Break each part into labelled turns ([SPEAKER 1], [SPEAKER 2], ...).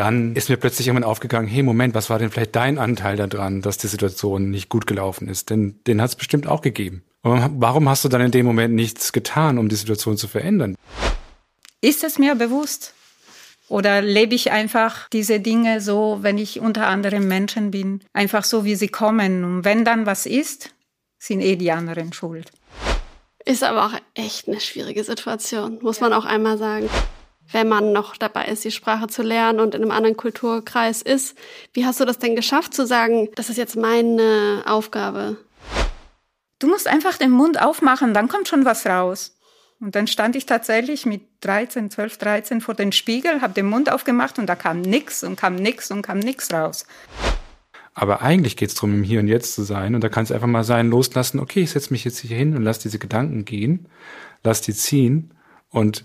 [SPEAKER 1] dann ist mir plötzlich irgendwann aufgegangen, hey Moment, was war denn vielleicht dein Anteil daran, dass die Situation nicht gut gelaufen ist? Denn den hat es bestimmt auch gegeben. Und warum hast du dann in dem Moment nichts getan, um die Situation zu verändern?
[SPEAKER 2] Ist es mir bewusst? Oder lebe ich einfach diese Dinge so, wenn ich unter anderem Menschen bin, einfach so, wie sie kommen? Und wenn dann was ist, sind eh die anderen schuld.
[SPEAKER 3] Ist aber auch echt eine schwierige Situation, muss man auch einmal sagen. Wenn man noch dabei ist, die Sprache zu lernen und in einem anderen Kulturkreis ist, wie hast du das denn geschafft zu sagen, das ist jetzt meine Aufgabe?
[SPEAKER 2] Du musst einfach den Mund aufmachen, dann kommt schon was raus. Und dann stand ich tatsächlich mit 13, 12, 13 vor dem Spiegel, habe den Mund aufgemacht und da kam nix und kam nix und kam nix raus.
[SPEAKER 1] Aber eigentlich geht es darum, im Hier und Jetzt zu sein. Und da kann es einfach mal sein, loslassen, okay, ich setze mich jetzt hier hin und lass diese Gedanken gehen, lass die ziehen und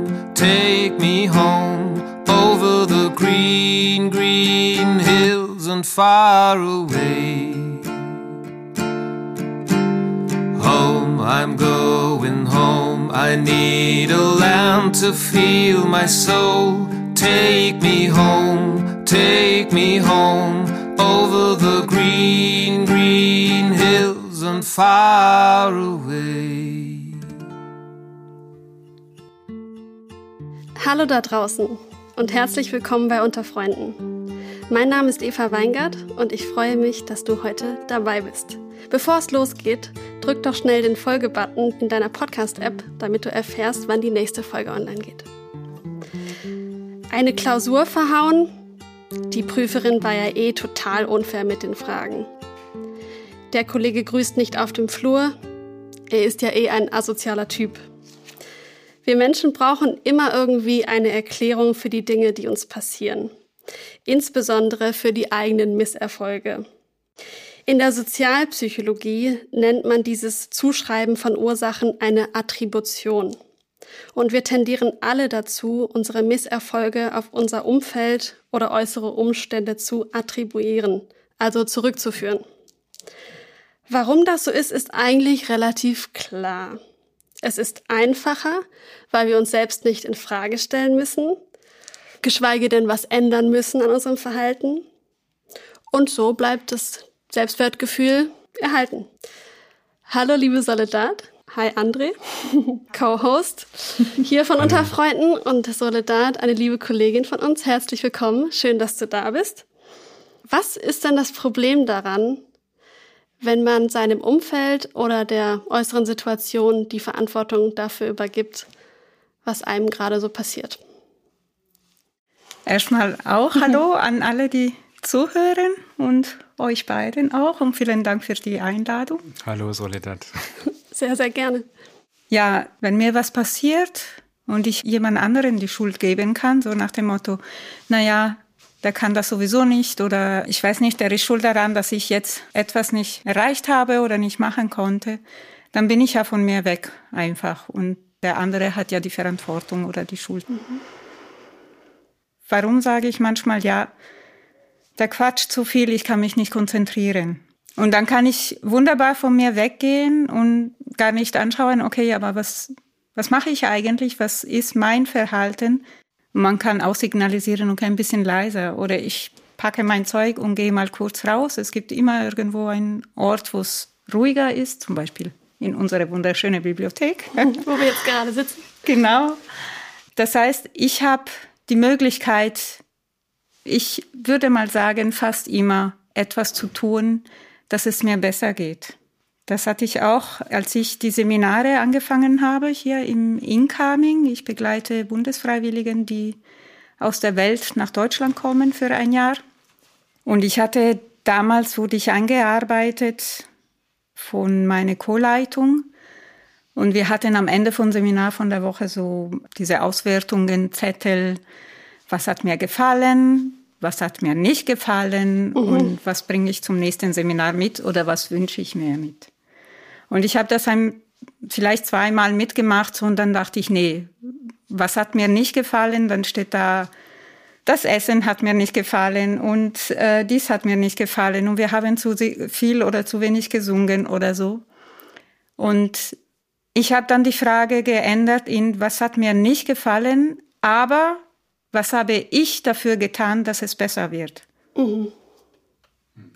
[SPEAKER 4] take me home over the green, green hills and far away. home, I'm going home. I need a land to feel my soul. Take me home, take me home over the green, green hills and far away.
[SPEAKER 3] Hallo da draußen und herzlich willkommen bei Unter Freunden. Mein Name ist Eva Weingart und ich freue mich, dass du heute dabei bist. Bevor es losgeht, drück doch schnell den Folge-Button in deiner Podcast-App, damit du erfährst, wann die nächste Folge online geht. Eine Klausur verhauen? Die Prüferin war ja eh total unfair mit den Fragen. Der Kollege grüßt nicht auf dem Flur. Er ist ja eh ein asozialer Typ. Wir Menschen brauchen immer irgendwie eine Erklärung für die Dinge, die uns passieren. Insbesondere für die eigenen Misserfolge. In der Sozialpsychologie nennt man dieses Zuschreiben von Ursachen eine Attribution. Und wir tendieren alle dazu, unsere Misserfolge auf unser Umfeld oder äußere Umstände zu attribuieren, also zurückzuführen. Warum das so ist, ist eigentlich relativ klar. Es ist einfacher, weil wir uns selbst nicht in Frage stellen müssen, geschweige denn was ändern müssen an unserem Verhalten. Und so bleibt es Selbstwertgefühl erhalten. Hallo, liebe Soledad. Hi, André, Co-Host hier von Unter Freunden und Soledad, eine liebe Kollegin von uns. Herzlich willkommen. Schön, dass du da bist. Was ist denn das Problem daran, wenn man seinem Umfeld oder der äußeren Situation die Verantwortung dafür übergibt, was einem gerade so passiert?
[SPEAKER 2] Erstmal auch Hallo an alle, die zuhören und euch beiden auch und vielen Dank für die Einladung.
[SPEAKER 1] Hallo Soledad.
[SPEAKER 3] Sehr, sehr gerne.
[SPEAKER 2] Ja, wenn mir was passiert und ich jemand anderen die Schuld geben kann, so nach dem Motto, naja, der kann das sowieso nicht oder ich weiß nicht, der ist schuld daran, dass ich jetzt etwas nicht erreicht habe oder nicht machen konnte, dann bin ich ja von mir weg einfach und der andere hat ja die Verantwortung oder die Schuld. Mhm. Warum sage ich manchmal, ja, der quatscht zu viel, ich kann mich nicht konzentrieren. Und dann kann ich wunderbar von mir weggehen und gar nicht anschauen, okay, aber was, was mache ich eigentlich? Was ist mein Verhalten? Man kann auch signalisieren, okay, ein bisschen leiser. Oder ich packe mein Zeug und gehe mal kurz raus. Es gibt immer irgendwo einen Ort, wo es ruhiger ist, zum Beispiel in unserer wunderschönen Bibliothek.
[SPEAKER 3] wo wir jetzt gerade sitzen.
[SPEAKER 2] Genau. Das heißt, ich habe die Möglichkeit, ich würde mal sagen, fast immer etwas zu tun, dass es mir besser geht. Das hatte ich auch, als ich die Seminare angefangen habe hier im Incoming. Ich begleite Bundesfreiwilligen, die aus der Welt nach Deutschland kommen für ein Jahr. Und ich hatte damals, wurde ich angearbeitet von meiner Co-Leitung. Und wir hatten am Ende vom Seminar von der Woche so diese Auswertungen, Zettel, was hat mir gefallen, was hat mir nicht gefallen mhm. und was bringe ich zum nächsten Seminar mit oder was wünsche ich mir mit. Und ich habe das ein, vielleicht zweimal mitgemacht und dann dachte ich, nee, was hat mir nicht gefallen? Dann steht da, das Essen hat mir nicht gefallen und äh, dies hat mir nicht gefallen und wir haben zu viel oder zu wenig gesungen oder so. Und ich habe dann die Frage geändert in, was hat mir nicht gefallen, aber was habe ich dafür getan, dass es besser wird? Mhm.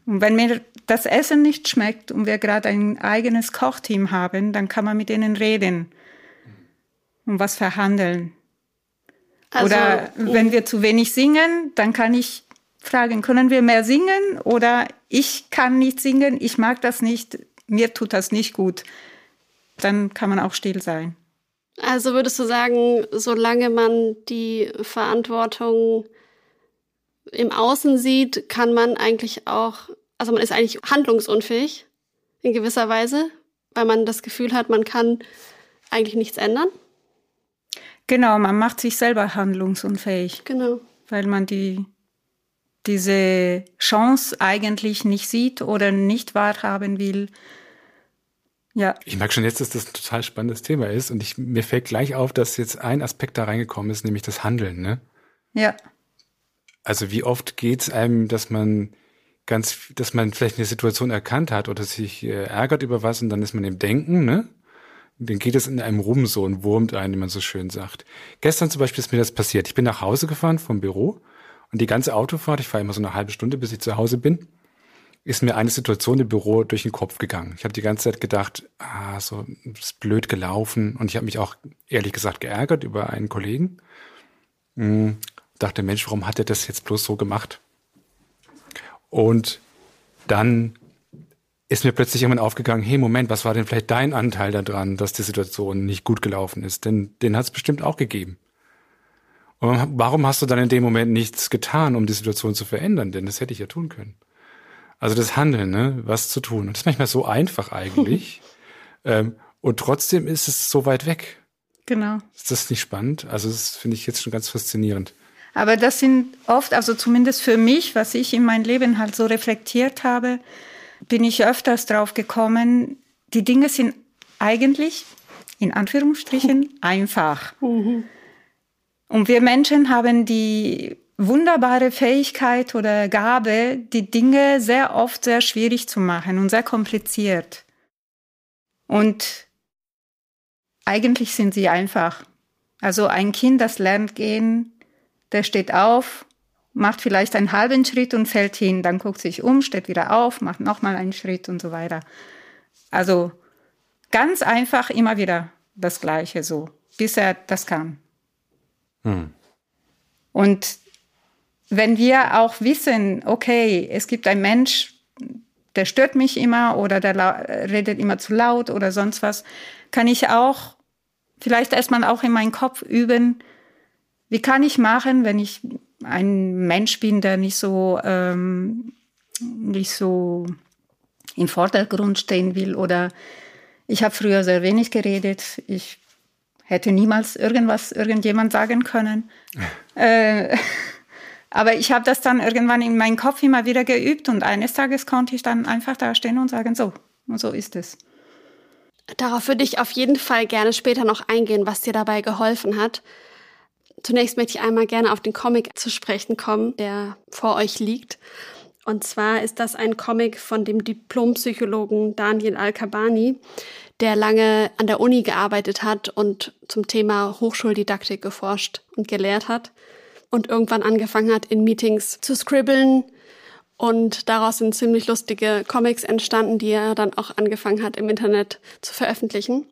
[SPEAKER 2] Und wenn mir das Essen nicht schmeckt und wir gerade ein eigenes Kochteam haben, dann kann man mit ihnen reden und was verhandeln. Also, oder wenn wir zu wenig singen, dann kann ich fragen, können wir mehr singen? Oder ich kann nicht singen, ich mag das nicht, mir tut das nicht gut. Dann kann man auch still sein.
[SPEAKER 3] Also würdest du sagen, solange man die Verantwortung im Außen sieht, kann man eigentlich auch, also man ist eigentlich handlungsunfähig in gewisser Weise, weil man das Gefühl hat, man kann eigentlich nichts ändern?
[SPEAKER 2] Genau, man macht sich selber handlungsunfähig.
[SPEAKER 3] Genau.
[SPEAKER 2] Weil man die, diese Chance eigentlich nicht sieht oder nicht wahrhaben will,
[SPEAKER 1] ja. Ich merke schon jetzt, dass das ein total spannendes Thema ist und ich, mir fällt gleich auf, dass jetzt ein Aspekt da reingekommen ist, nämlich das Handeln, ne?
[SPEAKER 2] Ja.
[SPEAKER 1] Also wie oft geht es einem, dass man ganz, dass man vielleicht eine Situation erkannt hat oder sich äh, ärgert über was und dann ist man im Denken, ne? Dann geht es in einem rum so und wurmt einen, wie man so schön sagt. Gestern zum Beispiel ist mir das passiert. Ich bin nach Hause gefahren vom Büro und die ganze Autofahrt, ich fahre immer so eine halbe Stunde, bis ich zu Hause bin, ist mir eine Situation im Büro durch den Kopf gegangen. Ich habe die ganze Zeit gedacht, ah, so ist blöd gelaufen. Und ich habe mich auch ehrlich gesagt geärgert über einen Kollegen. Hm, dachte, Mensch, warum hat er das jetzt bloß so gemacht? Und dann ist mir plötzlich irgendwann aufgegangen, hey, Moment, was war denn vielleicht dein Anteil daran, dass die Situation nicht gut gelaufen ist? Denn den hat es bestimmt auch gegeben. Und warum hast du dann in dem Moment nichts getan, um die Situation zu verändern? Denn das hätte ich ja tun können. Also das Handeln, ne, was zu tun. Und das ist manchmal so einfach eigentlich. ähm, und trotzdem ist es so weit weg.
[SPEAKER 2] Genau.
[SPEAKER 1] Ist das nicht spannend? Also das finde ich jetzt schon ganz faszinierend.
[SPEAKER 2] Aber das sind oft, also zumindest für mich, was ich in mein Leben halt so reflektiert habe, bin ich öfters drauf gekommen, die Dinge sind eigentlich, in Anführungsstrichen, einfach. Mhm. Und wir Menschen haben die wunderbare Fähigkeit oder Gabe, die Dinge sehr oft sehr schwierig zu machen und sehr kompliziert. Und eigentlich sind sie einfach. Also ein Kind, das lernt gehen, der steht auf, macht vielleicht einen halben Schritt und fällt hin, dann guckt sich um, steht wieder auf, macht nochmal einen Schritt und so weiter. Also ganz einfach immer wieder das Gleiche so, bis er das kann. Hm. Und wenn wir auch wissen, okay, es gibt einen Mensch, der stört mich immer oder der redet immer zu laut oder sonst was, kann ich auch vielleicht erstmal auch in meinen Kopf üben, wie kann ich machen, wenn ich ein Mensch bin, der nicht so ähm, nicht so im Vordergrund stehen will oder ich habe früher sehr wenig geredet. Ich hätte niemals irgendwas irgendjemand sagen können. äh, aber ich habe das dann irgendwann in meinem Kopf immer wieder geübt und eines Tages konnte ich dann einfach da stehen und sagen, so, und so ist es.
[SPEAKER 3] Darauf würde ich auf jeden Fall gerne später noch eingehen, was dir dabei geholfen hat. Zunächst möchte ich einmal gerne auf den Comic zu sprechen kommen, der vor euch liegt. Und zwar ist das ein Comic von dem Diplompsychologen Daniel Al-Kabani, der lange an der Uni gearbeitet hat und zum Thema Hochschuldidaktik geforscht und gelehrt hat und irgendwann angefangen hat, in Meetings zu scribbeln. Und daraus sind ziemlich lustige Comics entstanden, die er dann auch angefangen hat, im Internet zu veröffentlichen.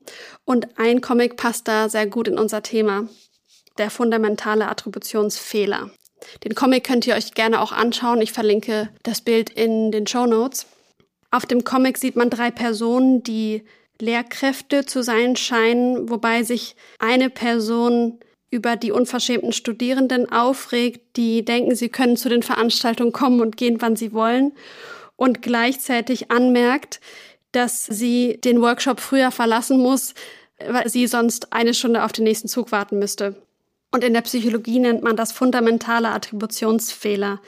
[SPEAKER 3] Und ein Comic passt da sehr gut in unser Thema. Der fundamentale Attributionsfehler. Den Comic könnt ihr euch gerne auch anschauen. Ich verlinke das Bild in den Show Notes. Auf dem Comic sieht man drei Personen, die Lehrkräfte zu sein scheinen, wobei sich eine Person über die unverschämten Studierenden aufregt, die denken, sie können zu den Veranstaltungen kommen und gehen, wann sie wollen und gleichzeitig anmerkt, dass sie den Workshop früher verlassen muss, weil sie sonst eine Stunde auf den nächsten Zug warten müsste. Und in der Psychologie nennt man das fundamentale Attributionsfehler.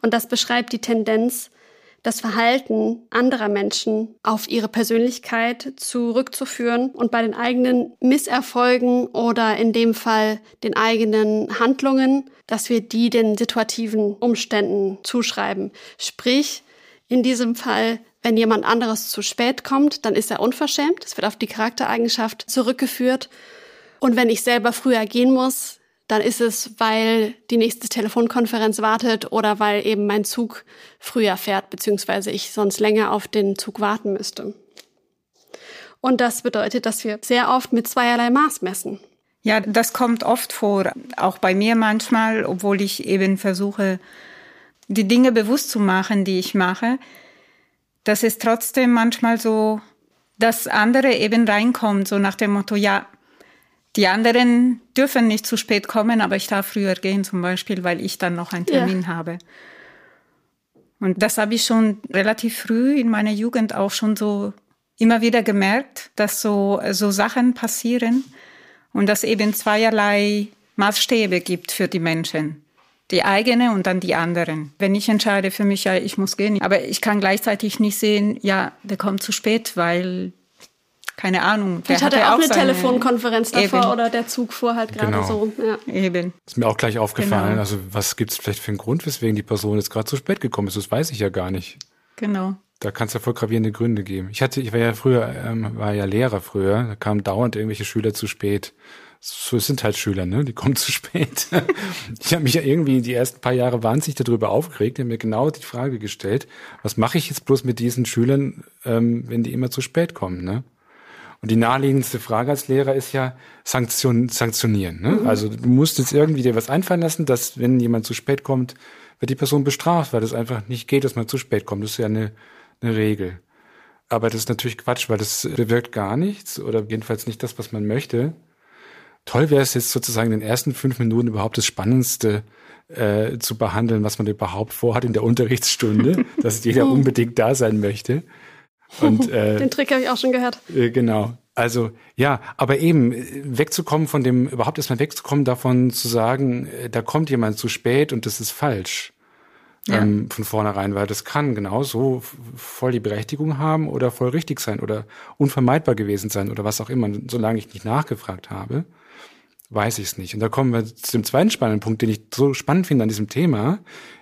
[SPEAKER 3] Und das beschreibt die Tendenz, das Verhalten anderer Menschen auf ihre Persönlichkeit zurückzuführen und bei den eigenen Misserfolgen oder in dem Fall den eigenen Handlungen, dass wir die den situativen Umständen zuschreiben. Sprich, in diesem Fall, wenn jemand anderes zu spät kommt, dann ist er unverschämt. Es wird auf die Charaktereigenschaft zurückgeführt. Und wenn ich selber früher gehen muss, dann ist es, weil die nächste Telefonkonferenz wartet oder weil eben mein Zug früher fährt, beziehungsweise ich sonst länger auf den Zug warten müsste. Und das bedeutet, dass wir sehr oft mit zweierlei Maß messen.
[SPEAKER 2] Ja, das kommt oft vor, auch bei mir manchmal, obwohl ich eben versuche, die Dinge bewusst zu machen, die ich mache. Das ist trotzdem manchmal so, dass andere eben reinkommt, so nach dem Motto, ja, die anderen dürfen nicht zu spät kommen, aber ich darf früher gehen zum Beispiel, weil ich dann noch einen Termin ja. habe. Und das habe ich schon relativ früh in meiner Jugend auch schon so immer wieder gemerkt, dass so, so Sachen passieren und dass eben zweierlei Maßstäbe gibt für die Menschen. Die eigene und dann die anderen. Wenn ich entscheide für mich, ja, ich muss gehen, aber ich kann gleichzeitig nicht sehen, ja, der kommt zu spät, weil keine Ahnung.
[SPEAKER 3] Vielleicht hat er auch, eine Telefonkonferenz davor eben. oder der Zug fuhr halt gerade genau. so.
[SPEAKER 1] Ja. Eben. Ist mir auch gleich aufgefallen. Genau. Also was gibt es vielleicht für einen Grund, weswegen die Person jetzt gerade zu spät gekommen ist? Das weiß ich ja gar nicht.
[SPEAKER 2] Genau.
[SPEAKER 1] Da kann es ja voll gravierende Gründe geben. Ich hatte, ich war ja früher, ähm, war ja Lehrer früher, da kamen dauernd irgendwelche Schüler zu spät. So es sind halt Schüler, ne? Die kommen zu spät. ich habe mich ja irgendwie die ersten paar Jahre wahnsinnig darüber aufgeregt. Ich habe mir genau die Frage gestellt, was mache ich jetzt bloß mit diesen Schülern, ähm, wenn die immer zu spät kommen, ne? Und die naheliegendste Frage als Lehrer ist ja Sanktion, sanktionieren. Ne? Mhm. Also du musst jetzt irgendwie dir was einfallen lassen, dass wenn jemand zu spät kommt, wird die Person bestraft, weil das einfach nicht geht, dass man zu spät kommt. Das ist ja eine, eine Regel. Aber das ist natürlich Quatsch, weil das bewirkt gar nichts oder jedenfalls nicht das, was man möchte. Toll wäre es jetzt sozusagen in den ersten fünf Minuten überhaupt das Spannendste äh, zu behandeln, was man überhaupt vorhat in der Unterrichtsstunde, dass jeder unbedingt da sein möchte.
[SPEAKER 3] Und, äh, Den Trick habe ich auch schon gehört.
[SPEAKER 1] Äh, genau. Also ja, aber eben wegzukommen von dem, überhaupt erstmal wegzukommen davon zu sagen, äh, da kommt jemand zu spät und das ist falsch. Ja. Ähm, von vornherein, weil das kann genauso voll die Berechtigung haben oder voll richtig sein oder unvermeidbar gewesen sein oder was auch immer. Solange ich nicht nachgefragt habe, weiß ich es nicht. Und da kommen wir zu dem zweiten spannenden Punkt, den ich so spannend finde an diesem Thema.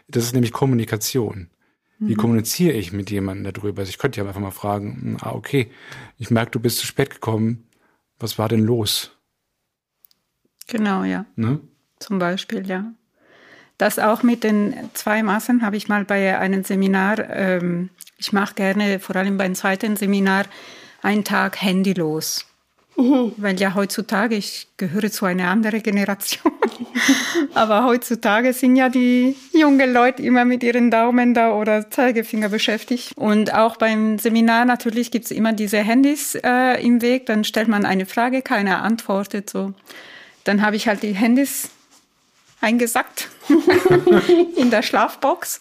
[SPEAKER 1] Das ist nämlich Kommunikation. Wie mhm. kommuniziere ich mit jemandem darüber? Also ich könnte ja einfach mal fragen, hm, ah, okay, ich merke, du bist zu spät gekommen. Was war denn los?
[SPEAKER 2] Genau, ja. Ne? Zum Beispiel, ja. Das auch mit den zwei Maßen habe ich mal bei einem Seminar, ähm, ich mache gerne, vor allem beim zweiten Seminar, einen Tag handylos. Weil ja heutzutage, ich gehöre zu einer anderen Generation, aber heutzutage sind ja die jungen Leute immer mit ihren Daumen da oder Zeigefinger beschäftigt. Und auch beim Seminar natürlich gibt es immer diese Handys äh, im Weg. Dann stellt man eine Frage, keiner antwortet. So. Dann habe ich halt die Handys eingesackt in der Schlafbox.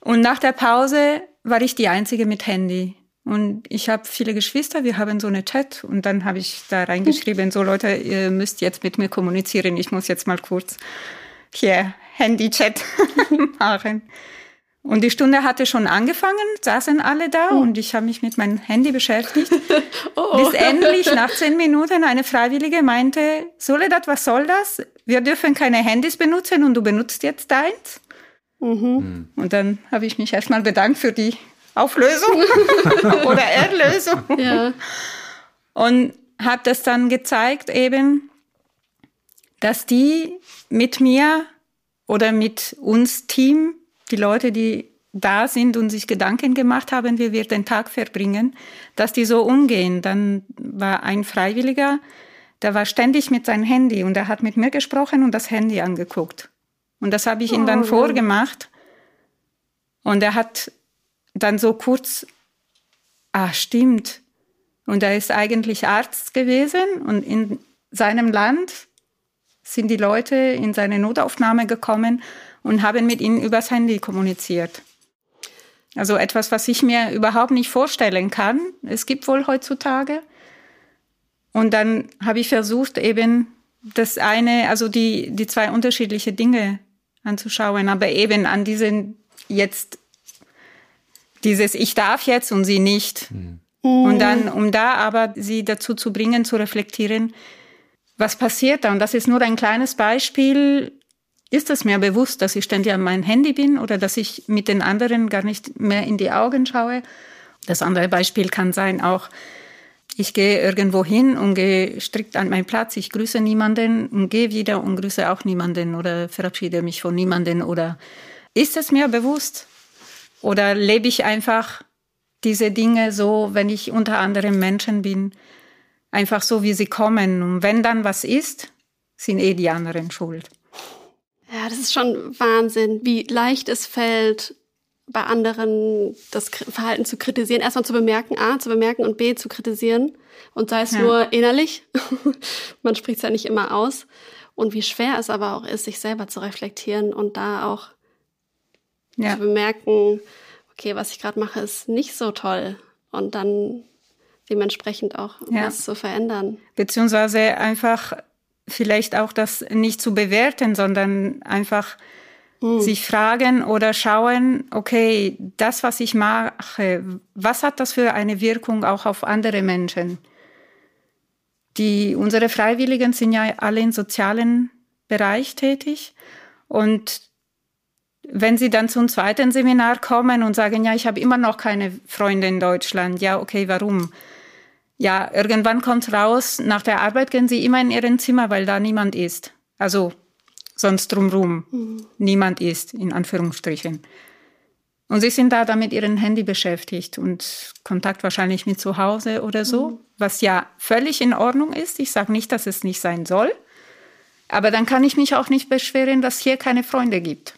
[SPEAKER 2] Und nach der Pause war ich die Einzige mit Handy. Und ich habe viele Geschwister, wir haben so eine Chat und dann habe ich da reingeschrieben, so Leute, ihr müsst jetzt mit mir kommunizieren, ich muss jetzt mal kurz hier Handy-Chat machen. Und die Stunde hatte schon angefangen, saßen alle da mhm. und ich habe mich mit meinem Handy beschäftigt, oh, oh. bis endlich nach zehn Minuten eine Freiwillige meinte, Soledad, was soll das? Wir dürfen keine Handys benutzen und du benutzt jetzt deins. Mhm. Und dann habe ich mich erstmal bedankt für die Auflösung oder Erlösung. Ja. Und habe das dann gezeigt eben, dass die mit mir oder mit uns Team, die Leute, die da sind und sich Gedanken gemacht haben, wie wir den Tag verbringen, dass die so umgehen. Dann war ein Freiwilliger, der war ständig mit seinem Handy und er hat mit mir gesprochen und das Handy angeguckt. Und das habe ich ihm dann oh, vorgemacht. Und er hat dann so kurz, ah, stimmt. Und er ist eigentlich Arzt gewesen und in seinem Land sind die Leute in seine Notaufnahme gekommen und haben mit ihm übers Handy kommuniziert. Also etwas, was ich mir überhaupt nicht vorstellen kann. Es gibt wohl heutzutage. Und dann habe ich versucht, eben das eine, also die, die zwei unterschiedliche Dinge anzuschauen, aber eben an diesen jetzt, dieses Ich darf jetzt und sie nicht. Mhm. Und dann, um da aber sie dazu zu bringen, zu reflektieren, was passiert da? Und das ist nur ein kleines Beispiel. Ist es mir bewusst, dass ich ständig an meinem Handy bin oder dass ich mit den anderen gar nicht mehr in die Augen schaue? Das andere Beispiel kann sein auch, ich gehe irgendwo hin und gehe strikt an meinen Platz. Ich grüße niemanden und gehe wieder und grüße auch niemanden oder verabschiede mich von niemanden. Oder ist es mir bewusst? Oder lebe ich einfach diese Dinge so, wenn ich unter anderem Menschen bin, einfach so, wie sie kommen. Und wenn dann was ist, sind eh die anderen schuld.
[SPEAKER 3] Ja, das ist schon Wahnsinn, wie leicht es fällt, bei anderen das Verhalten zu kritisieren. Erstmal zu bemerken, A, zu bemerken und B, zu kritisieren. Und sei es ja. nur innerlich. Man spricht es ja nicht immer aus. Und wie schwer es aber auch ist, sich selber zu reflektieren und da auch ja. zu bemerken, okay, was ich gerade mache, ist nicht so toll. Und dann dementsprechend auch ja. was zu verändern.
[SPEAKER 2] Beziehungsweise einfach vielleicht auch das nicht zu bewerten, sondern einfach Mhm. Sich fragen oder schauen, okay, das, was ich mache, was hat das für eine Wirkung auch auf andere Menschen? Die, unsere Freiwilligen sind ja alle im sozialen Bereich tätig und wenn sie dann zum zweiten Seminar kommen und sagen, ja, ich habe immer noch keine Freunde in Deutschland, ja, okay, warum? Ja, irgendwann kommt raus, nach der Arbeit gehen sie immer in ihren Zimmer, weil da niemand ist. Also sonst drumherum mhm. niemand ist, in Anführungsstrichen. Und sie sind da dann mit ihrem Handy beschäftigt und Kontakt wahrscheinlich mit zu Hause oder so, mhm. was ja völlig in Ordnung ist. Ich sage nicht, dass es nicht sein soll. Aber dann kann ich mich auch nicht beschweren, dass hier keine Freunde gibt.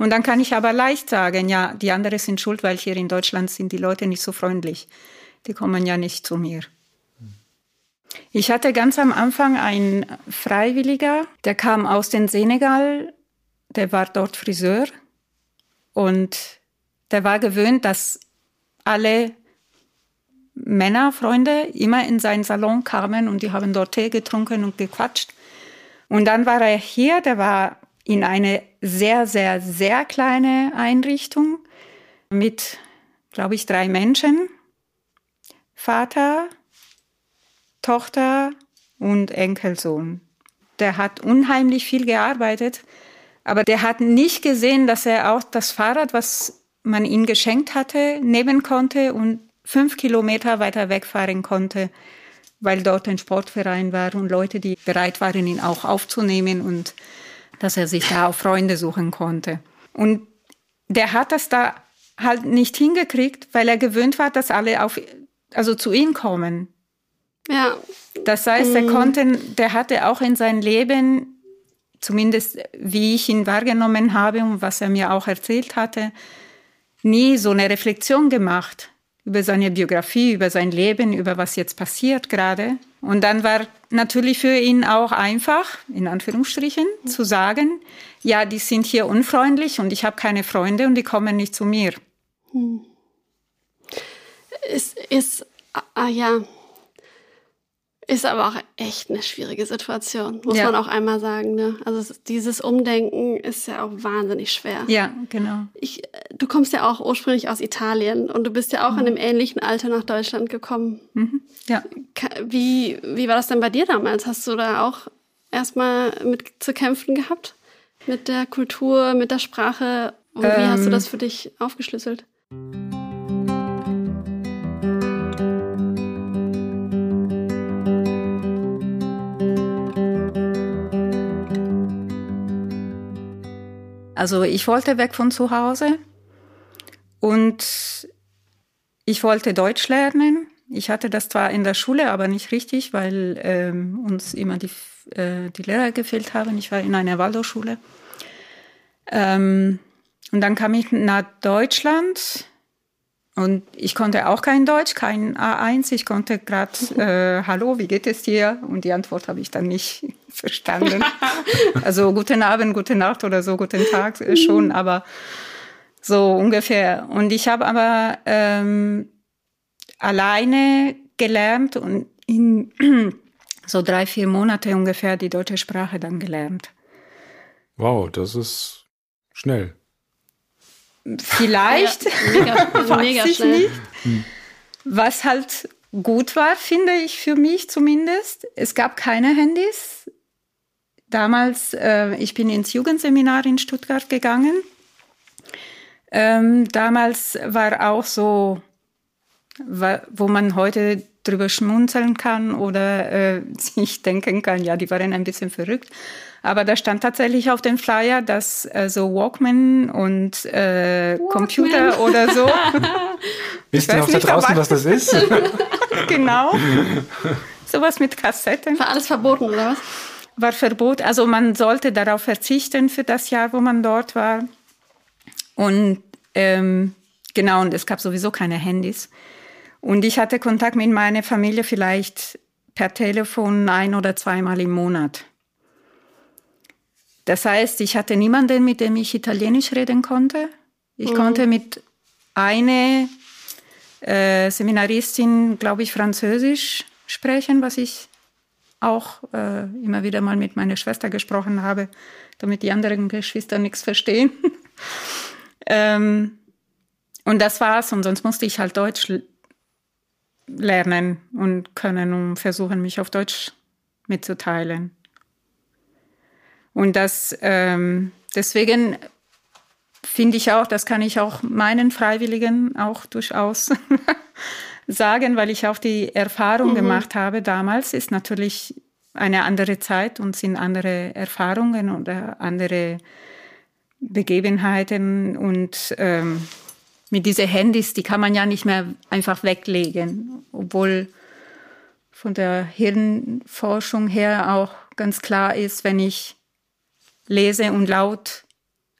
[SPEAKER 2] Und dann kann ich aber leicht sagen, ja, die anderen sind schuld, weil hier in Deutschland sind die Leute nicht so freundlich. Die kommen ja nicht zu mir. Ich hatte ganz am Anfang einen Freiwilliger, der kam aus dem Senegal, der war dort Friseur und der war gewöhnt, dass alle Männerfreunde immer in seinen Salon kamen und die haben dort Tee getrunken und gequatscht. Und dann war er hier, der war in eine sehr, sehr, sehr kleine Einrichtung mit, glaube ich, drei Menschen. Vater, Tochter und Enkelsohn. Der hat unheimlich viel gearbeitet, aber der hat nicht gesehen, dass er auch das Fahrrad, was man ihm geschenkt hatte, nehmen konnte und fünf Kilometer weiter wegfahren konnte, weil dort ein Sportverein war und Leute, die bereit waren, ihn auch aufzunehmen und dass er sich da auch Freunde suchen konnte. Und der hat das da halt nicht hingekriegt, weil er gewöhnt war, dass alle auf, also zu ihm kommen.
[SPEAKER 3] Ja.
[SPEAKER 2] Das heißt, er mhm. konnte, der hatte auch in seinem Leben, zumindest wie ich ihn wahrgenommen habe und was er mir auch erzählt hatte, nie so eine Reflexion gemacht über seine Biografie, über sein Leben, über was jetzt passiert gerade. Und dann war natürlich für ihn auch einfach, in Anführungsstrichen, zu sagen, ja, die sind hier unfreundlich und ich habe keine Freunde und die kommen nicht zu mir. Hm.
[SPEAKER 3] Es ist, ah, ja, ist aber auch echt eine schwierige Situation, muss ja. man auch einmal sagen. Ne? Also dieses Umdenken ist ja auch wahnsinnig schwer.
[SPEAKER 2] Ja, genau.
[SPEAKER 3] Ich, du kommst ja auch ursprünglich aus Italien und du bist ja auch mhm. in einem ähnlichen Alter nach Deutschland gekommen.
[SPEAKER 2] Mhm. Ja.
[SPEAKER 3] Wie, wie war das denn bei dir damals? Hast du da auch erstmal mit zu kämpfen gehabt? Mit der Kultur, mit der Sprache? Und ähm, wie hast du ähm. das für dich aufgeschlüsselt?
[SPEAKER 2] Also ich wollte weg von zu Hause und ich wollte Deutsch lernen. Ich hatte das zwar in der Schule, aber nicht richtig, weil ähm, uns immer die, äh, die Lehrer gefehlt haben. Ich war in einer Waldorfschule. Ähm, und dann kam ich nach Deutschland und ich konnte auch kein Deutsch, kein A1. Ich konnte gerade, äh, hallo, wie geht es dir? Und die Antwort habe ich dann nicht verstanden. also guten Abend, gute Nacht oder so, guten Tag äh, schon, aber so ungefähr. Und ich habe aber ähm, alleine gelernt und in so drei, vier Monate ungefähr die deutsche Sprache dann gelernt.
[SPEAKER 1] Wow, das ist schnell.
[SPEAKER 2] Vielleicht, ja, mega, weiß mega ich schnell. nicht. Hm. Was halt gut war, finde ich für mich zumindest, es gab keine Handys. Damals, äh, ich bin ins Jugendseminar in Stuttgart gegangen. Ähm, damals war auch so, wo man heute drüber schmunzeln kann oder äh, sich denken kann, ja, die waren ein bisschen verrückt. Aber da stand tatsächlich auf dem Flyer, dass äh, so Walkman und äh, Walkman. Computer oder so.
[SPEAKER 1] Wisst ihr auch da draußen, was das ist?
[SPEAKER 2] genau. Sowas mit Kassetten.
[SPEAKER 3] War alles verboten, oder was?
[SPEAKER 2] War verboten. Also man sollte darauf verzichten für das Jahr, wo man dort war. Und ähm, genau, und es gab sowieso keine Handys. Und ich hatte Kontakt mit meiner Familie vielleicht per Telefon ein oder zweimal im Monat. Das heißt, ich hatte niemanden, mit dem ich Italienisch reden konnte. Ich mhm. konnte mit einer äh, Seminaristin, glaube ich, Französisch sprechen, was ich auch äh, immer wieder mal mit meiner Schwester gesprochen habe, damit die anderen Geschwister nichts verstehen. ähm, und das war's. Und sonst musste ich halt Deutsch lernen und können und versuchen, mich auf Deutsch mitzuteilen. Und das ähm, deswegen finde ich auch, das kann ich auch meinen Freiwilligen auch durchaus sagen, weil ich auch die Erfahrung mhm. gemacht habe damals, ist natürlich eine andere Zeit und sind andere Erfahrungen oder andere Begebenheiten und ähm, mit diesen Handys, die kann man ja nicht mehr einfach weglegen, obwohl von der Hirnforschung her auch ganz klar ist, wenn ich lese und laut,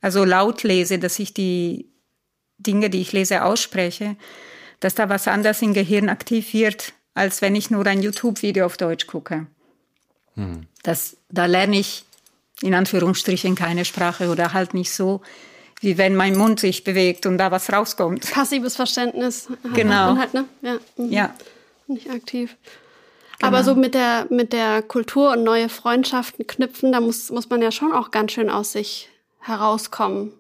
[SPEAKER 2] also laut lese, dass ich die Dinge, die ich lese, ausspreche, dass da was anderes im Gehirn aktiv wird, als wenn ich nur ein YouTube-Video auf Deutsch gucke. Hm. Das, da lerne ich in Anführungsstrichen keine Sprache oder halt nicht so, wie wenn mein Mund sich bewegt und da was rauskommt.
[SPEAKER 3] Passives Verständnis.
[SPEAKER 2] Genau.
[SPEAKER 3] Halt, ne?
[SPEAKER 2] ja. Mhm. ja.
[SPEAKER 3] Nicht aktiv. Genau. Aber so mit der, mit der Kultur und neue Freundschaften knüpfen, da muss, muss man ja schon auch ganz schön aus sich herauskommen,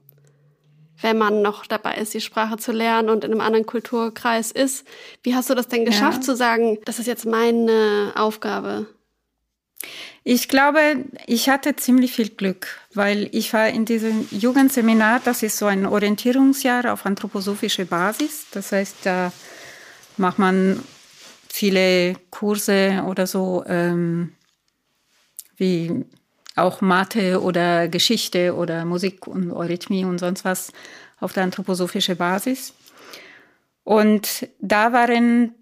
[SPEAKER 3] wenn man noch dabei ist, die Sprache zu lernen und in einem anderen Kulturkreis ist. Wie hast du das denn geschafft ja. zu sagen, das ist jetzt meine Aufgabe?
[SPEAKER 2] Ich glaube, ich hatte ziemlich viel Glück, weil ich war in diesem Jugendseminar, das ist so ein Orientierungsjahr auf anthroposophische Basis. Das heißt, da macht man viele Kurse oder so, ähm, wie auch Mathe oder Geschichte oder Musik und Eurythmie und sonst was auf der anthroposophischen Basis. Und da waren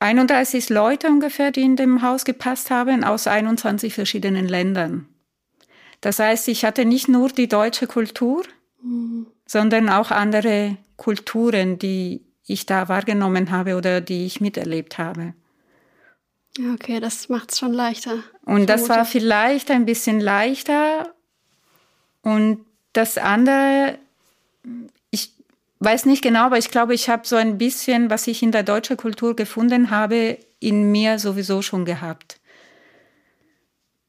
[SPEAKER 2] 31 Leute ungefähr, die in dem Haus gepasst haben, aus 21 verschiedenen Ländern. Das heißt, ich hatte nicht nur die deutsche Kultur, mhm. sondern auch andere Kulturen, die ich da wahrgenommen habe oder die ich miterlebt habe.
[SPEAKER 3] Okay, das macht es schon leichter.
[SPEAKER 2] Und das war vielleicht ein bisschen leichter. Und das andere, weiß nicht genau, aber ich glaube, ich habe so ein bisschen, was ich in der deutschen Kultur gefunden habe, in mir sowieso schon gehabt.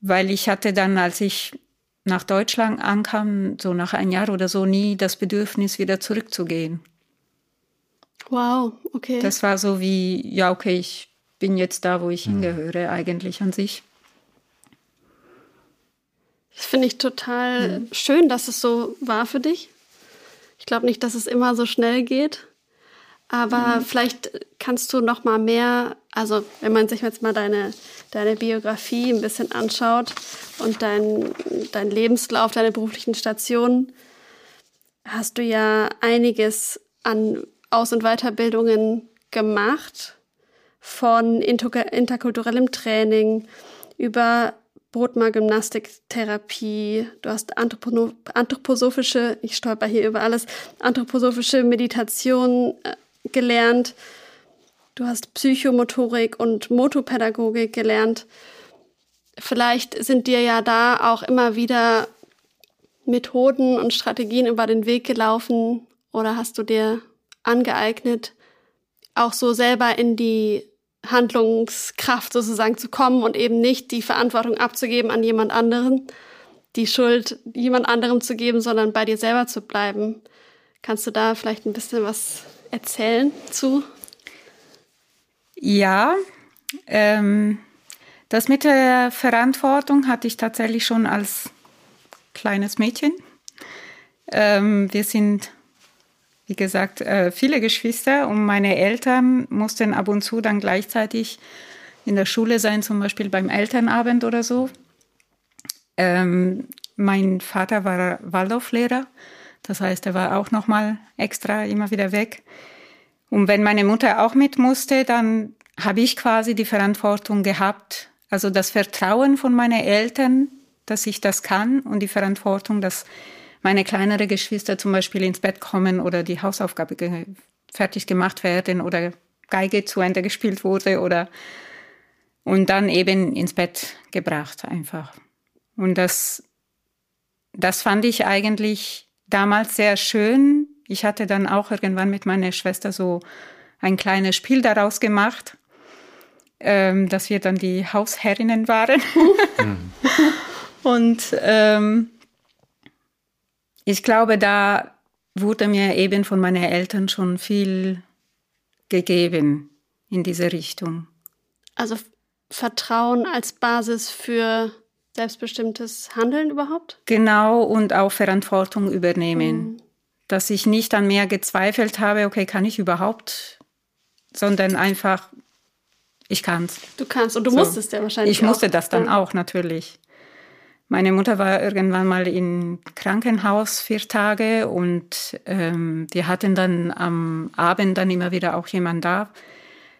[SPEAKER 2] Weil ich hatte dann, als ich nach Deutschland ankam, so nach einem Jahr oder so, nie das Bedürfnis, wieder zurückzugehen.
[SPEAKER 3] Wow, okay.
[SPEAKER 2] Das war so wie, ja, okay, ich bin jetzt da, wo ich hm. hingehöre, eigentlich an sich.
[SPEAKER 3] Das finde ich total hm. schön, dass es so war für dich. Ich glaube nicht, dass es immer so schnell geht. Aber mhm. vielleicht kannst du noch mal mehr, also wenn man sich jetzt mal deine, deine Biografie ein bisschen anschaut und dein, dein Lebenslauf, deine beruflichen Stationen, hast du ja einiges an Aus- und Weiterbildungen gemacht, von interkulturellem Training über Brotmar Gymnastiktherapie, du hast Anthropo anthroposophische, ich stolper hier über alles, anthroposophische Meditation äh, gelernt. Du hast Psychomotorik und Motopädagogik gelernt. Vielleicht sind dir ja da auch immer wieder Methoden und Strategien über den Weg gelaufen oder hast du dir angeeignet, auch so selber in die Handlungskraft sozusagen zu kommen und eben nicht die Verantwortung abzugeben an jemand anderen, die Schuld jemand anderem zu geben, sondern bei dir selber zu bleiben. Kannst du da vielleicht ein bisschen was erzählen zu?
[SPEAKER 2] Ja, ähm, das mit der Verantwortung hatte ich tatsächlich schon als kleines Mädchen. Ähm, wir sind, wie gesagt, äh, viele Geschwister und meine Eltern mussten ab und zu dann gleichzeitig in der Schule sein, zum Beispiel beim Elternabend oder so. Ähm, mein Vater war Waldorflehrer, das heißt, er war auch noch mal extra immer wieder weg. Und wenn meine Mutter auch mit musste, dann habe ich quasi die Verantwortung gehabt, also das Vertrauen von meinen Eltern, dass ich das kann und die Verantwortung, dass meine kleinere Geschwister zum Beispiel ins Bett kommen oder die Hausaufgabe ge fertig gemacht werden oder Geige zu Ende gespielt wurde oder und dann eben ins Bett gebracht einfach. Und das, das fand ich eigentlich damals sehr schön. Ich hatte dann auch irgendwann mit meiner Schwester so ein kleines Spiel daraus gemacht, ähm, dass wir dann die Hausherrinnen waren. Mhm. Und ähm, ich glaube, da wurde mir eben von meinen Eltern schon viel gegeben in diese Richtung.
[SPEAKER 3] Also Vertrauen als Basis für selbstbestimmtes Handeln überhaupt?
[SPEAKER 2] Genau, und auch Verantwortung übernehmen. Mhm. Dass ich nicht an mir gezweifelt habe, okay, kann ich überhaupt, sondern einfach, ich kann's.
[SPEAKER 3] Du kannst und du so. musstest ja wahrscheinlich.
[SPEAKER 2] Ich musste auch. das dann ja. auch natürlich. Meine Mutter war irgendwann mal im Krankenhaus vier Tage und ähm, wir hatten dann am Abend dann immer wieder auch jemand da.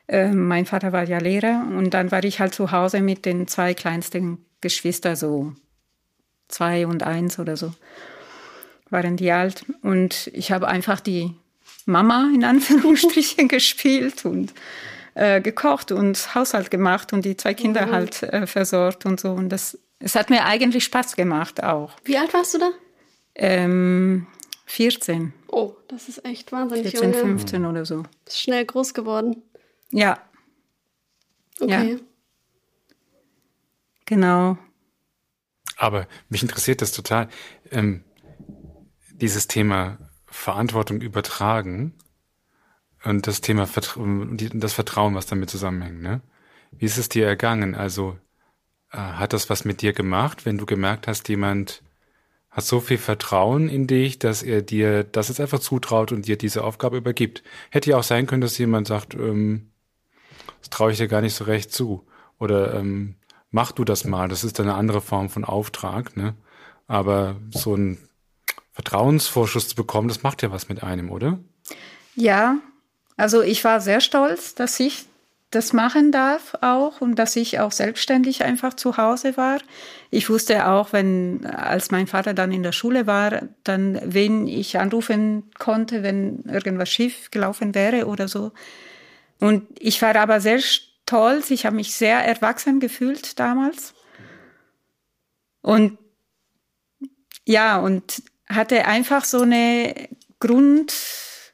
[SPEAKER 2] Ähm, mein Vater war ja Lehrer und dann war ich halt zu Hause mit den zwei kleinsten Geschwistern, so zwei und eins oder so, waren die alt. Und ich habe einfach die Mama in Anführungsstrichen gespielt und äh, gekocht und Haushalt gemacht und die zwei Kinder mhm. halt äh, versorgt und so. Und das, es hat mir eigentlich Spaß gemacht auch.
[SPEAKER 3] Wie alt warst du da?
[SPEAKER 2] Ähm, 14.
[SPEAKER 3] Oh, das ist echt wahnsinnig
[SPEAKER 2] 14, jung. 15 oder so.
[SPEAKER 3] Ist schnell groß geworden.
[SPEAKER 2] Ja.
[SPEAKER 3] Okay. Ja.
[SPEAKER 2] Genau.
[SPEAKER 1] Aber mich interessiert das total. Ähm, dieses Thema Verantwortung übertragen und das Thema Vertra das Vertrauen, was damit zusammenhängt, ne? Wie ist es dir ergangen? Also hat das was mit dir gemacht, wenn du gemerkt hast, jemand hat so viel Vertrauen in dich, dass er dir das jetzt einfach zutraut und dir diese Aufgabe übergibt? Hätte ja auch sein können, dass jemand sagt, ähm, das traue ich dir gar nicht so recht zu. Oder ähm, mach du das mal. Das ist eine andere Form von Auftrag, ne? Aber so ein Vertrauensvorschuss zu bekommen, das macht ja was mit einem, oder?
[SPEAKER 2] Ja, also ich war sehr stolz, dass ich das machen darf auch und dass ich auch selbstständig einfach zu Hause war. Ich wusste auch, wenn, als mein Vater dann in der Schule war, dann wen ich anrufen konnte, wenn irgendwas schief gelaufen wäre oder so. Und ich war aber sehr stolz. Ich habe mich sehr erwachsen gefühlt damals. Und ja, und hatte einfach so eine Grund,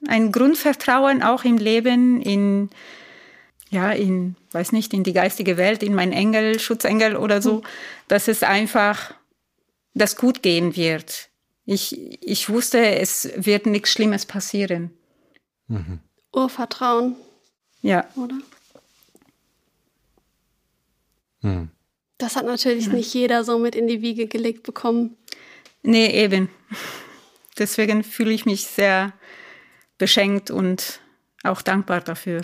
[SPEAKER 2] ein Grundvertrauen auch im Leben, in, ja, in, weiß nicht, in die geistige Welt, in mein Engel, Schutzengel oder so, mhm. dass es einfach, das gut gehen wird. Ich, ich wusste, es wird nichts Schlimmes passieren.
[SPEAKER 3] Mhm. Urvertrauen.
[SPEAKER 2] Ja.
[SPEAKER 3] Oder? Mhm. Das hat natürlich ja. nicht jeder so mit in die Wiege gelegt bekommen.
[SPEAKER 2] Nee, eben. Deswegen fühle ich mich sehr beschenkt und auch dankbar dafür.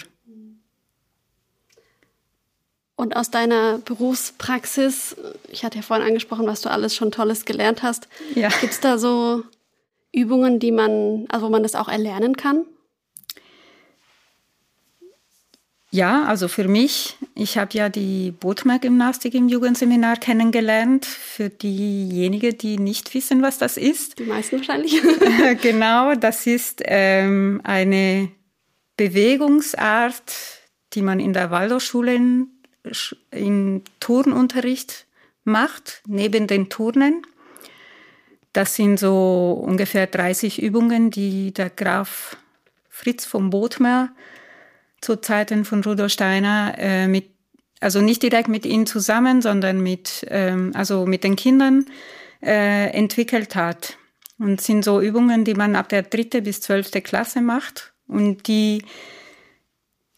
[SPEAKER 3] Und aus deiner Berufspraxis, ich hatte ja vorhin angesprochen, was du alles schon Tolles gelernt hast. Ja. Gibt es da so Übungen, die man, also wo man das auch erlernen kann?
[SPEAKER 2] Ja, also für mich, ich habe ja die Bodmer-Gymnastik im Jugendseminar kennengelernt. Für diejenigen, die nicht wissen, was das ist.
[SPEAKER 3] Die meisten wahrscheinlich.
[SPEAKER 2] genau, das ist ähm, eine Bewegungsart, die man in der Waldorfschule im Turnunterricht macht, neben den Turnen. Das sind so ungefähr 30 Übungen, die der Graf Fritz von Bodmer zu Zeiten von Rudolf Steiner äh, mit, also nicht direkt mit ihnen zusammen, sondern mit, ähm, also mit den Kindern äh, entwickelt hat. Und sind so Übungen, die man ab der dritte bis zwölfte Klasse macht und die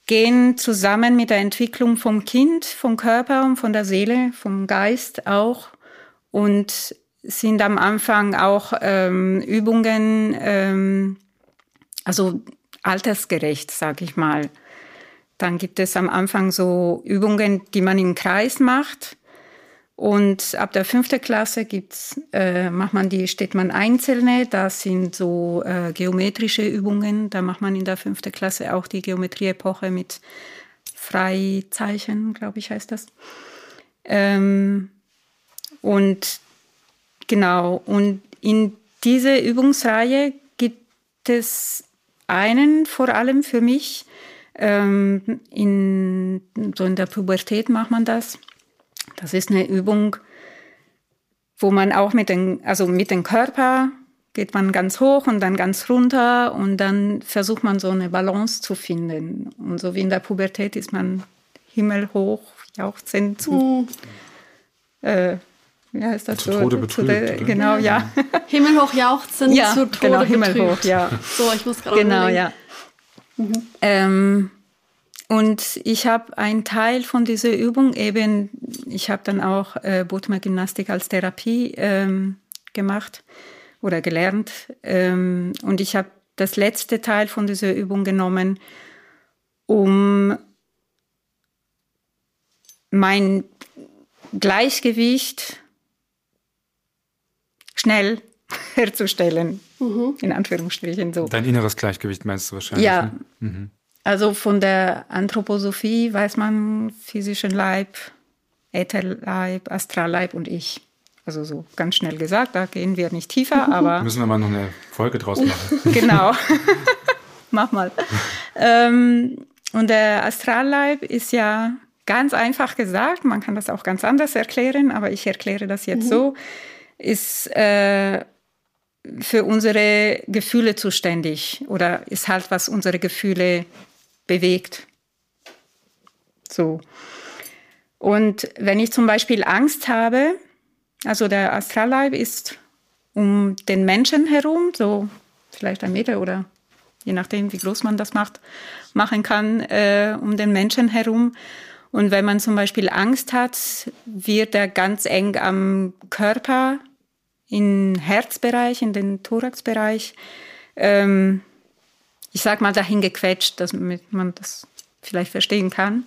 [SPEAKER 2] gehen zusammen mit der Entwicklung vom Kind, vom Körper und von der Seele, vom Geist auch und sind am Anfang auch ähm, Übungen, ähm, also altersgerecht, sag ich mal. Dann gibt es am Anfang so Übungen, die man im Kreis macht. Und ab der fünften Klasse gibt's, äh, macht man die, steht man einzelne. Das sind so äh, geometrische Übungen. Da macht man in der fünften Klasse auch die Geometrieepoche mit Freizeichen, glaube ich, heißt das. Ähm, und genau, und in diese Übungsreihe gibt es einen vor allem für mich. Ähm, in, so in der Pubertät macht man das. Das ist eine Übung, wo man auch mit dem, also mit dem Körper geht man ganz hoch und dann ganz runter und dann versucht man so eine Balance zu finden. Und so wie in der Pubertät ist man himmelhoch, jauchzend zu, mm. äh, wie heißt das
[SPEAKER 1] zu so? Tode betrübt,
[SPEAKER 2] der, genau, ja.
[SPEAKER 3] Himmelhoch jauchzend
[SPEAKER 2] ja,
[SPEAKER 3] zu Tode
[SPEAKER 2] genau,
[SPEAKER 3] betrübt.
[SPEAKER 2] Ja.
[SPEAKER 3] So, ich muss gerade
[SPEAKER 2] Genau,
[SPEAKER 3] überlegen.
[SPEAKER 2] ja. Mhm. Ähm, und ich habe einen Teil von dieser Übung eben, ich habe dann auch äh, Bodmer-Gymnastik als Therapie ähm, gemacht oder gelernt. Ähm, und ich habe das letzte Teil von dieser Übung genommen, um mein Gleichgewicht schnell herzustellen, mhm. in Anführungsstrichen so.
[SPEAKER 1] Dein inneres Gleichgewicht meinst du wahrscheinlich?
[SPEAKER 2] Ja.
[SPEAKER 1] Ne? Mhm.
[SPEAKER 2] Also von der Anthroposophie weiß man physischen Leib, Ätherleib, Astralleib und ich. Also so ganz schnell gesagt, da gehen wir nicht tiefer, aber.
[SPEAKER 1] Müssen wir mal noch eine Folge draus machen.
[SPEAKER 2] genau. Mach mal. ähm, und der Astralleib ist ja ganz einfach gesagt, man kann das auch ganz anders erklären, aber ich erkläre das jetzt mhm. so, ist äh, für unsere Gefühle zuständig oder ist halt, was unsere Gefühle bewegt. So. Und wenn ich zum Beispiel Angst habe, also der Astralleib ist um den Menschen herum, so vielleicht ein Meter oder je nachdem, wie groß man das macht, machen kann, äh, um den Menschen herum. Und wenn man zum Beispiel Angst hat, wird er ganz eng am Körper, im Herzbereich, in den Thoraxbereich, ähm, ich sag mal dahin gequetscht, damit man das vielleicht verstehen kann.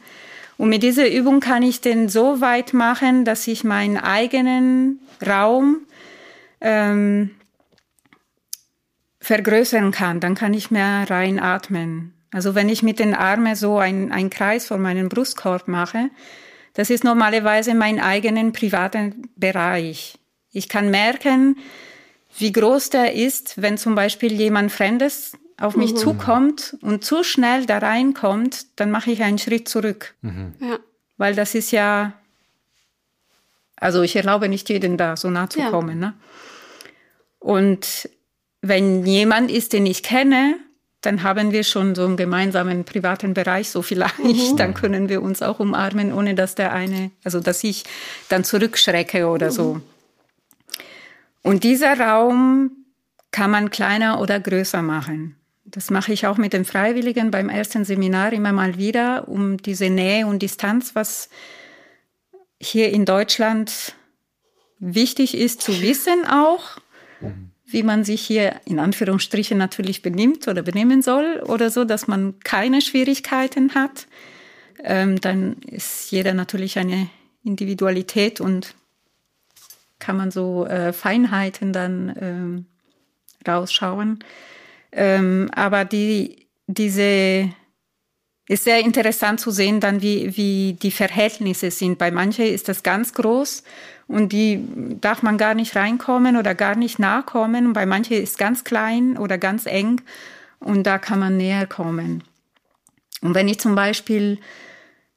[SPEAKER 2] Und mit dieser Übung kann ich den so weit machen, dass ich meinen eigenen Raum ähm, vergrößern kann. Dann kann ich mehr reinatmen. Also wenn ich mit den Armen so einen Kreis vor meinem Brustkorb mache, das ist normalerweise mein eigenen privaten Bereich. Ich kann merken, wie groß der ist, wenn zum Beispiel jemand Fremdes auf mich mhm. zukommt und zu schnell da reinkommt, dann mache ich einen Schritt zurück. Mhm. Ja. Weil das ist ja, also ich erlaube nicht jedem da so nah zu ja. kommen. Ne? Und wenn jemand ist, den ich kenne, dann haben wir schon so einen gemeinsamen privaten Bereich, so vielleicht, mhm. dann können wir uns auch umarmen, ohne dass der eine, also dass ich dann zurückschrecke oder mhm. so. Und dieser Raum kann man kleiner oder größer machen. Das mache ich auch mit den Freiwilligen beim ersten Seminar immer mal wieder, um diese Nähe und Distanz, was hier in Deutschland wichtig ist zu wissen auch, wie man sich hier in Anführungsstrichen natürlich benimmt oder benehmen soll oder so, dass man keine Schwierigkeiten hat. Ähm, dann ist jeder natürlich eine Individualität und kann man so äh, Feinheiten dann ähm, rausschauen. Ähm, aber die, diese ist sehr interessant zu sehen, dann wie, wie die Verhältnisse sind. Bei manchen ist das ganz groß und die darf man gar nicht reinkommen oder gar nicht nachkommen. Und bei manchen ist ganz klein oder ganz eng und da kann man näher kommen. Und wenn ich zum Beispiel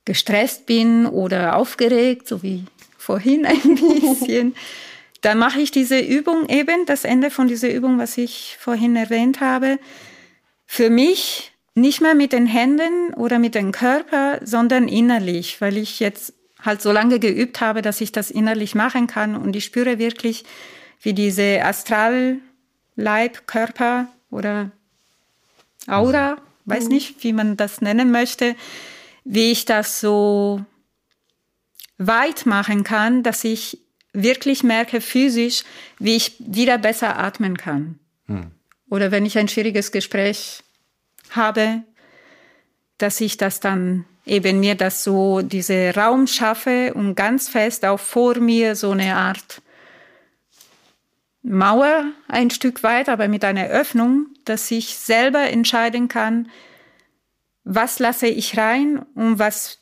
[SPEAKER 2] gestresst bin oder aufgeregt, so wie vorhin ein bisschen, dann mache ich diese Übung eben, das Ende von dieser Übung, was ich vorhin erwähnt habe, für mich nicht mehr mit den Händen oder mit dem Körper, sondern innerlich, weil ich jetzt halt so lange geübt habe, dass ich das innerlich machen kann und ich spüre wirklich, wie diese Astralleib, Körper oder Aura, weiß mhm. nicht, wie man das nennen möchte, wie ich das so weit machen kann, dass ich wirklich merke physisch, wie ich wieder besser atmen kann. Mhm. Oder wenn ich ein schwieriges Gespräch habe, dass ich das dann eben mir das so, diese Raum schaffe und ganz fest auch vor mir so eine Art Mauer ein Stück weit, aber mit einer Öffnung, dass ich selber entscheiden kann, was lasse ich rein und was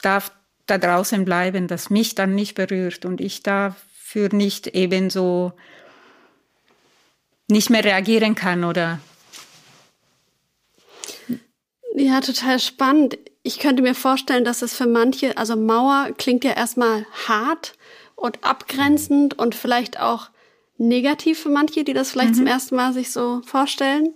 [SPEAKER 2] darf da draußen bleiben, das mich dann nicht berührt und ich dafür nicht eben so nicht mehr reagieren kann oder
[SPEAKER 3] ja, total spannend. Ich könnte mir vorstellen, dass es für manche, also Mauer klingt ja erstmal hart und abgrenzend und vielleicht auch negativ für manche, die das vielleicht mhm. zum ersten Mal sich so vorstellen.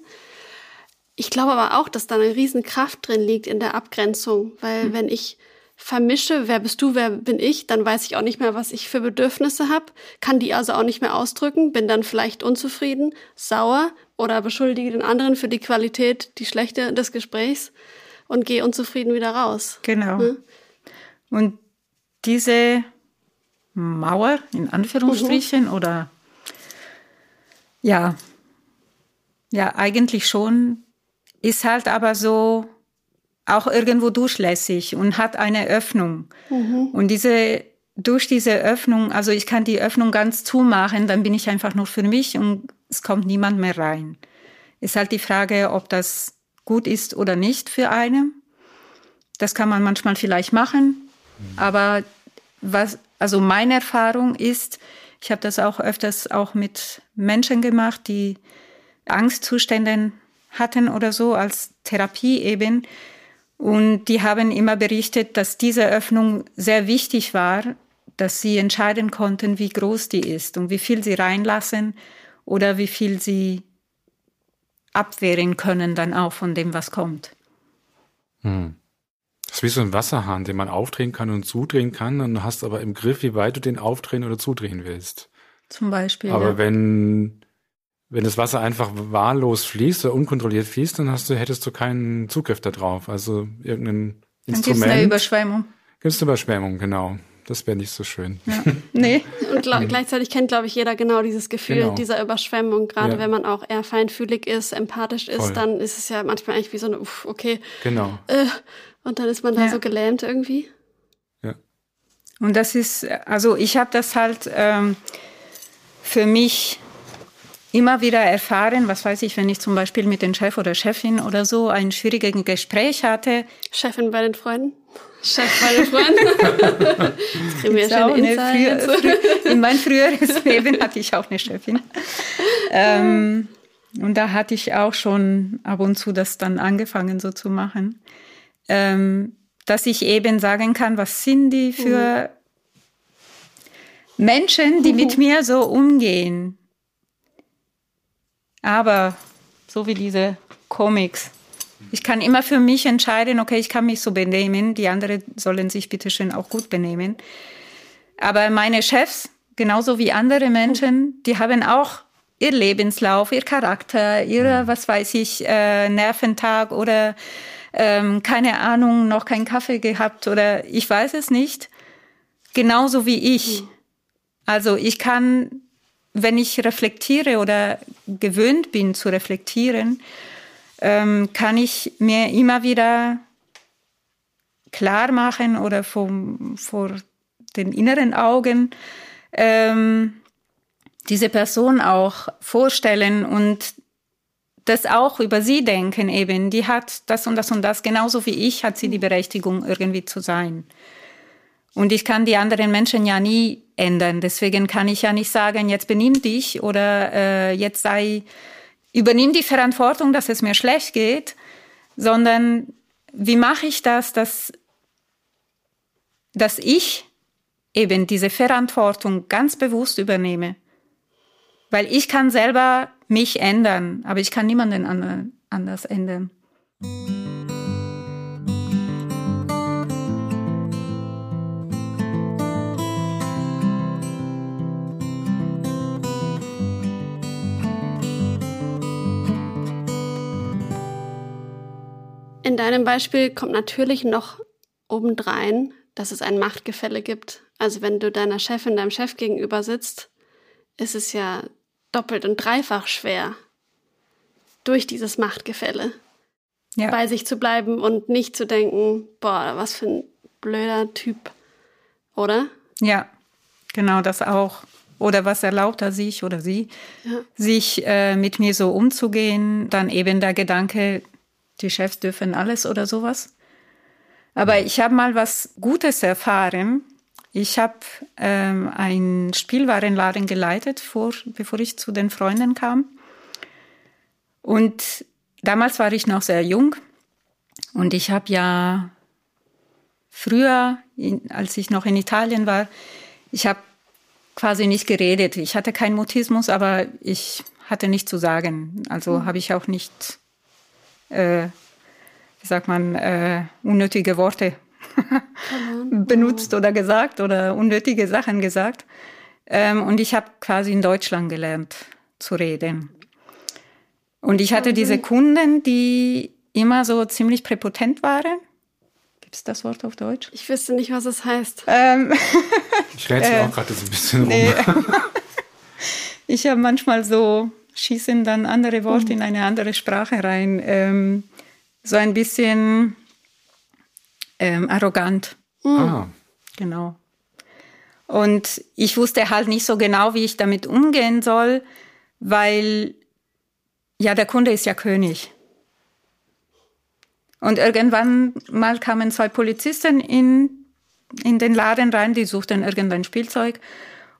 [SPEAKER 3] Ich glaube aber auch, dass da eine Riesenkraft drin liegt in der Abgrenzung, weil mhm. wenn ich vermische, wer bist du, wer bin ich, dann weiß ich auch nicht mehr, was ich für Bedürfnisse habe, kann die also auch nicht mehr ausdrücken, bin dann vielleicht unzufrieden, sauer oder beschuldige den anderen für die Qualität, die schlechte des Gesprächs und gehe unzufrieden wieder raus.
[SPEAKER 2] Genau. Hm? Und diese Mauer in Anführungsstrichen mhm. oder ja, ja, eigentlich schon, ist halt aber so auch irgendwo durchlässig und hat eine Öffnung. Mhm. Und diese, durch diese Öffnung, also ich kann die Öffnung ganz zumachen, dann bin ich einfach nur für mich und es kommt niemand mehr rein. Ist halt die Frage, ob das gut ist oder nicht für einen. Das kann man manchmal vielleicht machen, mhm. aber was, also meine Erfahrung ist, ich habe das auch öfters auch mit Menschen gemacht, die Angstzustände hatten oder so als Therapie eben. Und die haben immer berichtet, dass diese Öffnung sehr wichtig war, dass sie entscheiden konnten, wie groß die ist und wie viel sie reinlassen oder wie viel sie abwehren können dann auch von dem, was kommt.
[SPEAKER 1] Hm. Das ist wie so ein Wasserhahn, den man aufdrehen kann und zudrehen kann und du hast aber im Griff, wie weit du den aufdrehen oder zudrehen willst.
[SPEAKER 2] Zum Beispiel.
[SPEAKER 1] Aber ja. wenn wenn das Wasser einfach wahllos fließt oder unkontrolliert fließt, dann hast du, hättest du keinen Zugriff darauf. Also irgendein dann Instrument. Dann gibt's
[SPEAKER 2] eine Überschwemmung.
[SPEAKER 1] Gibt's eine Überschwemmung, genau. Das wäre nicht so schön. Ja.
[SPEAKER 3] Nee. Und glaub, gleichzeitig kennt, glaube ich, jeder genau dieses Gefühl genau. dieser Überschwemmung. Gerade ja. wenn man auch eher feinfühlig ist, empathisch ist, Voll. dann ist es ja manchmal eigentlich wie so eine, uff, okay.
[SPEAKER 1] Genau.
[SPEAKER 3] Äh, und dann ist man da ja. so gelähmt irgendwie.
[SPEAKER 1] Ja.
[SPEAKER 2] Und das ist, also ich habe das halt ähm, für mich immer wieder erfahren, was weiß ich, wenn ich zum Beispiel mit dem Chef oder Chefin oder so ein schwieriges Gespräch hatte.
[SPEAKER 3] Chefin bei den Freunden? Chef bei den Freunden? das kriegen wir ja schon
[SPEAKER 2] früher, früher, In meinem früheres Leben hatte ich auch eine Chefin. Ähm, und da hatte ich auch schon ab und zu das dann angefangen so zu machen. Ähm, dass ich eben sagen kann, was sind die für mhm. Menschen, die mit mir so umgehen aber so wie diese Comics. Ich kann immer für mich entscheiden, okay, ich kann mich so benehmen, die anderen sollen sich bitte schön auch gut benehmen. Aber meine Chefs, genauso wie andere Menschen, die haben auch ihr Lebenslauf, ihr Charakter, ihre, was weiß ich, äh, Nerventag oder ähm, keine Ahnung, noch keinen Kaffee gehabt oder ich weiß es nicht. Genauso wie ich. Also ich kann wenn ich reflektiere oder gewöhnt bin zu reflektieren, ähm, kann ich mir immer wieder klar machen oder vom, vor den inneren Augen ähm, diese Person auch vorstellen und das auch über sie denken eben. Die hat das und das und das, genauso wie ich hat sie die Berechtigung irgendwie zu sein. Und ich kann die anderen Menschen ja nie ändern. Deswegen kann ich ja nicht sagen, jetzt benimm dich oder äh, jetzt sei, übernimm die Verantwortung, dass es mir schlecht geht, sondern wie mache ich das, dass, dass ich eben diese Verantwortung ganz bewusst übernehme? Weil ich kann selber mich ändern, aber ich kann niemanden anders ändern.
[SPEAKER 3] In deinem Beispiel kommt natürlich noch obendrein, dass es ein Machtgefälle gibt. Also wenn du deiner Chefin, deinem Chef gegenüber sitzt, ist es ja doppelt und dreifach schwer, durch dieses Machtgefälle ja. bei sich zu bleiben und nicht zu denken, boah, was für ein blöder Typ, oder?
[SPEAKER 2] Ja, genau das auch. Oder was erlaubt er sich oder sie, ja. sich äh, mit mir so umzugehen? Dann eben der Gedanke, die Chefs dürfen alles oder sowas. Aber ich habe mal was Gutes erfahren. Ich habe ähm, einen Spielwarenladen geleitet, vor, bevor ich zu den Freunden kam. Und damals war ich noch sehr jung. Und ich habe ja früher, als ich noch in Italien war, ich habe quasi nicht geredet. Ich hatte keinen Mutismus, aber ich hatte nichts zu sagen. Also mhm. habe ich auch nicht, äh, wie sagt man, äh, unnötige Worte benutzt oder gesagt oder unnötige Sachen gesagt. Ähm, und ich habe quasi in Deutschland gelernt zu reden. Und ich hatte diese Kunden, die immer so ziemlich präpotent waren. Gibt es das Wort auf Deutsch?
[SPEAKER 3] Ich wüsste nicht, was es heißt.
[SPEAKER 1] Ähm, ich rätsel äh, auch gerade so ein bisschen nee. rum.
[SPEAKER 2] ich habe manchmal so, schießen dann andere Worte mhm. in eine andere Sprache rein. Ähm, so ein bisschen ähm, arrogant.
[SPEAKER 1] Mhm. Ah.
[SPEAKER 2] Genau. Und ich wusste halt nicht so genau, wie ich damit umgehen soll, weil ja, der Kunde ist ja König. Und irgendwann mal kamen zwei Polizisten in, in den Laden rein, die suchten irgendein Spielzeug.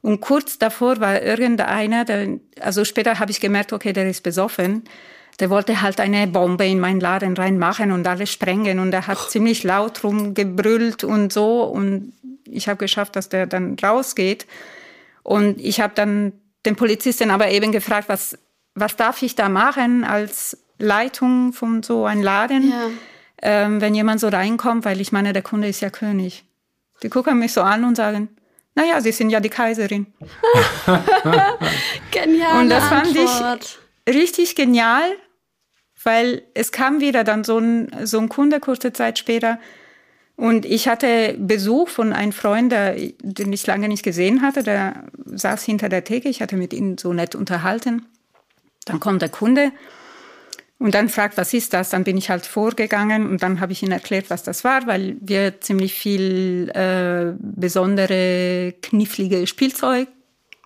[SPEAKER 2] Und kurz davor war irgendeiner, der, also später habe ich gemerkt, okay, der ist besoffen. Der wollte halt eine Bombe in meinen Laden reinmachen und alles sprengen. Und er hat oh. ziemlich laut rumgebrüllt und so. Und ich habe geschafft, dass der dann rausgeht. Und ich habe dann den Polizisten aber eben gefragt, was, was darf ich da machen als Leitung von so einem Laden? Ja ähm, wenn jemand so reinkommt, weil ich meine, der Kunde ist ja König. Die gucken mich so an und sagen, naja, Sie sind ja die Kaiserin.
[SPEAKER 3] genial.
[SPEAKER 2] Und das fand Antwort. ich richtig genial, weil es kam wieder dann so ein, so ein Kunde kurze Zeit später. Und ich hatte Besuch von einem Freund, der, den ich lange nicht gesehen hatte. Der saß hinter der Theke. Ich hatte mit ihm so nett unterhalten. Dann kommt der Kunde und dann fragt, was ist das? Dann bin ich halt vorgegangen und dann habe ich ihnen erklärt, was das war, weil wir ziemlich viel äh, besondere, knifflige Spielzeug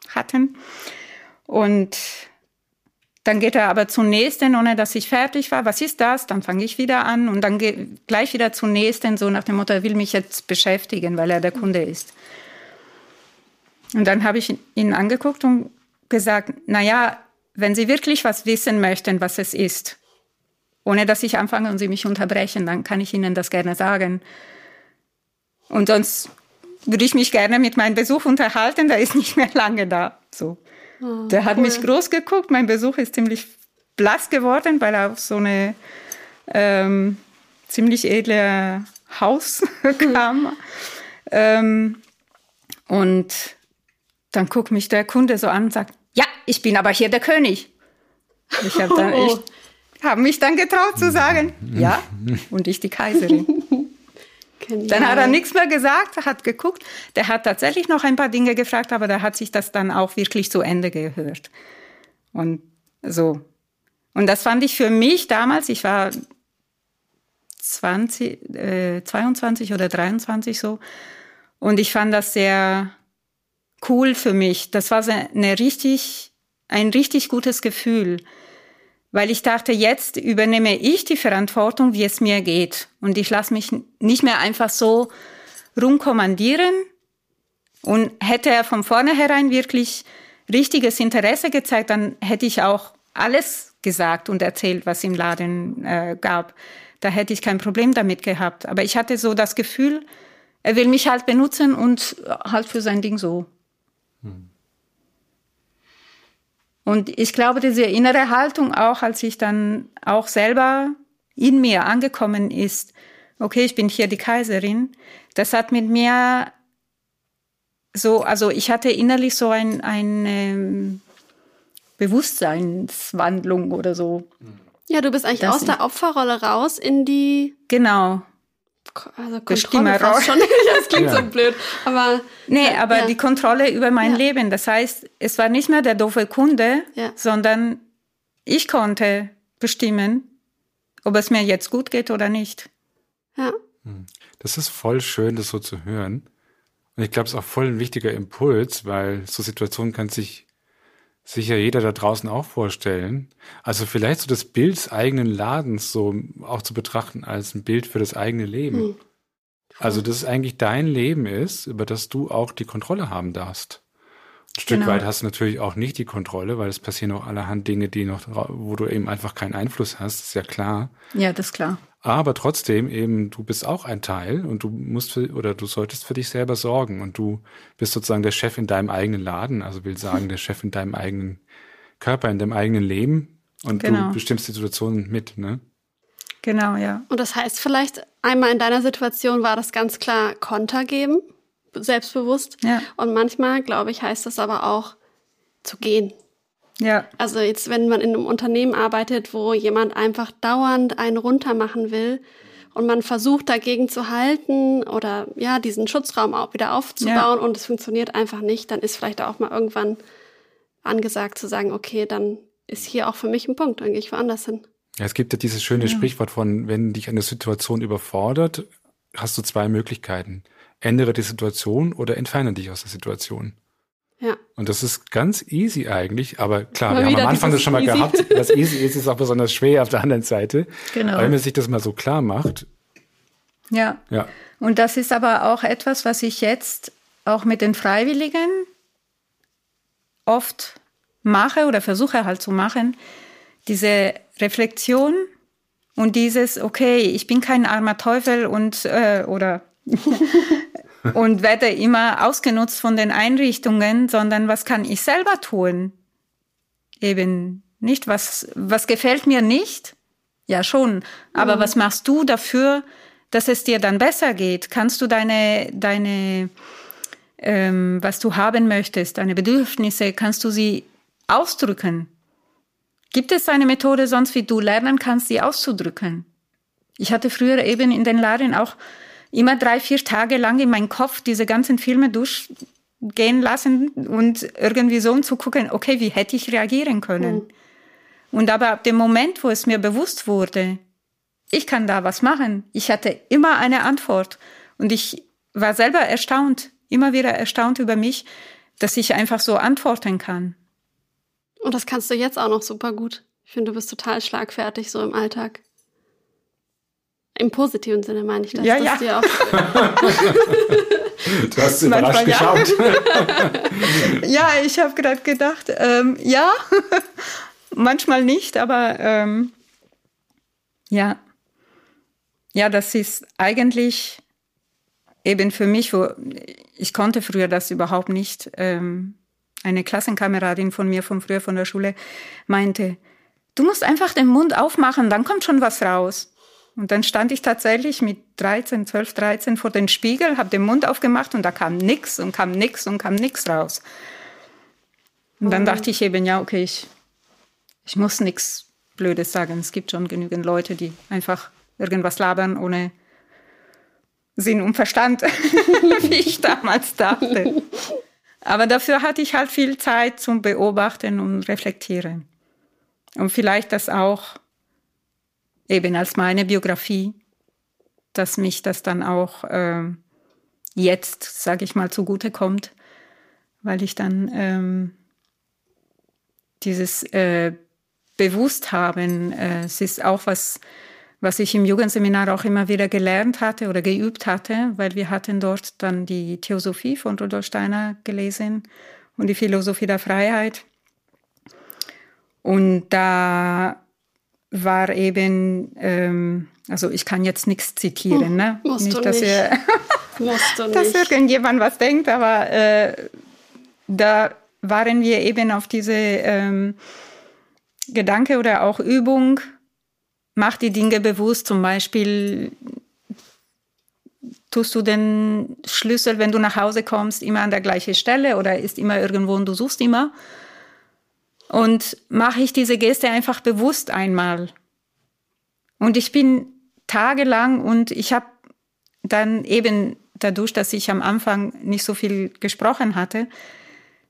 [SPEAKER 2] hatten. Und dann geht er aber zum nächsten, ohne dass ich fertig war. Was ist das? Dann fange ich wieder an und dann gleich wieder zum nächsten, so nach dem Motto, er will mich jetzt beschäftigen, weil er der Kunde ist. Und dann habe ich ihn angeguckt und gesagt, na ja, wenn Sie wirklich was wissen möchten, was es ist, ohne dass ich anfange und Sie mich unterbrechen, dann kann ich Ihnen das gerne sagen. Und sonst würde ich mich gerne mit meinem Besuch unterhalten, der ist nicht mehr lange da. So. Oh, der hat cool. mich groß geguckt, mein Besuch ist ziemlich blass geworden, weil er auf so eine ähm, ziemlich edle Haus kam. Ähm, und dann guckt mich der Kunde so an und sagt, ja, ich bin aber hier der König. Ich habe dann, ich habe mich dann getraut zu sagen, ja, und ich die Kaiserin. Dann hat er nichts mehr gesagt, hat geguckt. Der hat tatsächlich noch ein paar Dinge gefragt, aber der hat sich das dann auch wirklich zu Ende gehört. Und so. Und das fand ich für mich damals, ich war 20, äh, 22 oder 23 so, und ich fand das sehr cool für mich. Das war eine richtig, ein richtig gutes Gefühl weil ich dachte, jetzt übernehme ich die Verantwortung, wie es mir geht. Und ich lasse mich nicht mehr einfach so rumkommandieren. Und hätte er von vornherein wirklich richtiges Interesse gezeigt, dann hätte ich auch alles gesagt und erzählt, was im Laden äh, gab. Da hätte ich kein Problem damit gehabt. Aber ich hatte so das Gefühl, er will mich halt benutzen und halt für sein Ding so. Hm. Und ich glaube, diese innere Haltung auch, als ich dann auch selber in mir angekommen ist, okay, ich bin hier die Kaiserin, das hat mit mir so, also ich hatte innerlich so ein, eine Bewusstseinswandlung oder so.
[SPEAKER 3] Ja, du bist eigentlich aus der Opferrolle raus in die.
[SPEAKER 2] Genau.
[SPEAKER 3] Also Kontrolle raus schon. das klingt ja. so blöd. Aber.
[SPEAKER 2] Nee, aber ja. die Kontrolle über mein ja. Leben. Das heißt, es war nicht mehr der doofe Kunde, sondern ich konnte bestimmen, ob es mir jetzt gut geht oder nicht.
[SPEAKER 3] Ja.
[SPEAKER 1] Hm. Das ist voll schön, das so zu hören. Und ich glaube, es ist auch voll ein wichtiger Impuls, weil so Situationen kann sich sicher jeder da draußen auch vorstellen. Also vielleicht so das Bild des eigenen Ladens so auch zu betrachten als ein Bild für das eigene Leben. Hm. Also, dass es eigentlich dein Leben ist, über das du auch die Kontrolle haben darfst. Ein Stück genau. weit hast du natürlich auch nicht die Kontrolle, weil es passieren auch allerhand Dinge, die noch, wo du eben einfach keinen Einfluss hast, ist ja klar.
[SPEAKER 2] Ja, das ist klar.
[SPEAKER 1] Aber trotzdem eben, du bist auch ein Teil und du musst für, oder du solltest für dich selber sorgen und du bist sozusagen der Chef in deinem eigenen Laden, also will sagen, der Chef in deinem eigenen Körper, in deinem eigenen Leben und genau. du bestimmst die Situation mit, ne?
[SPEAKER 2] Genau, ja.
[SPEAKER 3] Und das heißt vielleicht einmal in deiner Situation war das ganz klar Konter geben, selbstbewusst.
[SPEAKER 2] Ja.
[SPEAKER 3] Und manchmal, glaube ich, heißt das aber auch zu gehen,
[SPEAKER 2] ja.
[SPEAKER 3] Also jetzt, wenn man in einem Unternehmen arbeitet, wo jemand einfach dauernd einen runtermachen will und man versucht dagegen zu halten oder ja, diesen Schutzraum auch wieder aufzubauen ja. und es funktioniert einfach nicht, dann ist vielleicht auch mal irgendwann angesagt zu sagen, okay, dann ist hier auch für mich ein Punkt, dann gehe ich woanders hin.
[SPEAKER 1] Ja, es gibt ja dieses schöne ja. Sprichwort von, wenn dich eine Situation überfordert, hast du zwei Möglichkeiten. Ändere die Situation oder entferne dich aus der Situation.
[SPEAKER 3] Ja.
[SPEAKER 1] Und das ist ganz easy eigentlich, aber klar, mal wir haben am Anfang das schon mal easy. gehabt. Was easy ist, ist auch besonders schwer auf der anderen Seite.
[SPEAKER 2] Genau.
[SPEAKER 1] Wenn man sich das mal so klar macht.
[SPEAKER 2] Ja.
[SPEAKER 1] Ja.
[SPEAKER 2] Und das ist aber auch etwas, was ich jetzt auch mit den Freiwilligen oft mache oder versuche halt zu machen. Diese Reflexion und dieses, okay, ich bin kein armer Teufel und äh, oder und werde immer ausgenutzt von den Einrichtungen, sondern was kann ich selber tun? Eben nicht, was, was gefällt mir nicht? Ja, schon. Aber mhm. was machst du dafür, dass es dir dann besser geht? Kannst du deine, deine, ähm, was du haben möchtest, deine Bedürfnisse, kannst du sie ausdrücken? Gibt es eine Methode sonst, wie du lernen kannst, sie auszudrücken? Ich hatte früher eben in den Laden auch immer drei, vier Tage lang in meinen Kopf diese ganzen Filme durchgehen lassen und irgendwie so um zu gucken, okay, wie hätte ich reagieren können? Mhm. Und aber ab dem Moment, wo es mir bewusst wurde, ich kann da was machen, ich hatte immer eine Antwort und ich war selber erstaunt, immer wieder erstaunt über mich, dass ich einfach so antworten kann.
[SPEAKER 3] Und das kannst du jetzt auch noch super gut. Ich finde, du bist total schlagfertig so im Alltag. Im positiven Sinne meine ich das.
[SPEAKER 2] Ja, ja.
[SPEAKER 3] Dir auch
[SPEAKER 1] du hast überrascht geschaut.
[SPEAKER 2] ja, ich habe gerade gedacht, ähm, ja, manchmal nicht, aber ähm, ja. Ja, das ist eigentlich eben für mich, wo ich konnte früher das überhaupt nicht. Ähm, eine Klassenkameradin von mir von früher von der Schule meinte, du musst einfach den Mund aufmachen, dann kommt schon was raus. Und dann stand ich tatsächlich mit 13, 12, 13 vor dem Spiegel, habe den Mund aufgemacht und da kam nix und kam nix und kam nix raus. Und dann dachte ich eben, ja, okay, ich, ich muss nichts Blödes sagen. Es gibt schon genügend Leute, die einfach irgendwas labern ohne Sinn und Verstand, wie ich damals dachte. Aber dafür hatte ich halt viel Zeit zum Beobachten und Reflektieren. Und vielleicht das auch eben als meine Biografie, dass mich das dann auch äh, jetzt, sage ich mal, zugute kommt, weil ich dann ähm, dieses äh, Bewussthaben, äh, es ist auch was, was ich im Jugendseminar auch immer wieder gelernt hatte oder geübt hatte, weil wir hatten dort dann die Theosophie von Rudolf Steiner gelesen und die Philosophie der Freiheit. Und da war eben, ähm, also ich kann jetzt nichts zitieren, hm, ne?
[SPEAKER 3] Musst nicht, du dass, nicht.
[SPEAKER 2] Du dass nicht. irgendjemand was denkt, aber äh, da waren wir eben auf diese ähm, Gedanke oder auch Übung, mach die Dinge bewusst, zum Beispiel tust du den Schlüssel, wenn du nach Hause kommst, immer an der gleichen Stelle oder ist immer irgendwo und du suchst immer. Und mache ich diese Geste einfach bewusst einmal. Und ich bin tagelang und ich habe dann eben dadurch, dass ich am Anfang nicht so viel gesprochen hatte,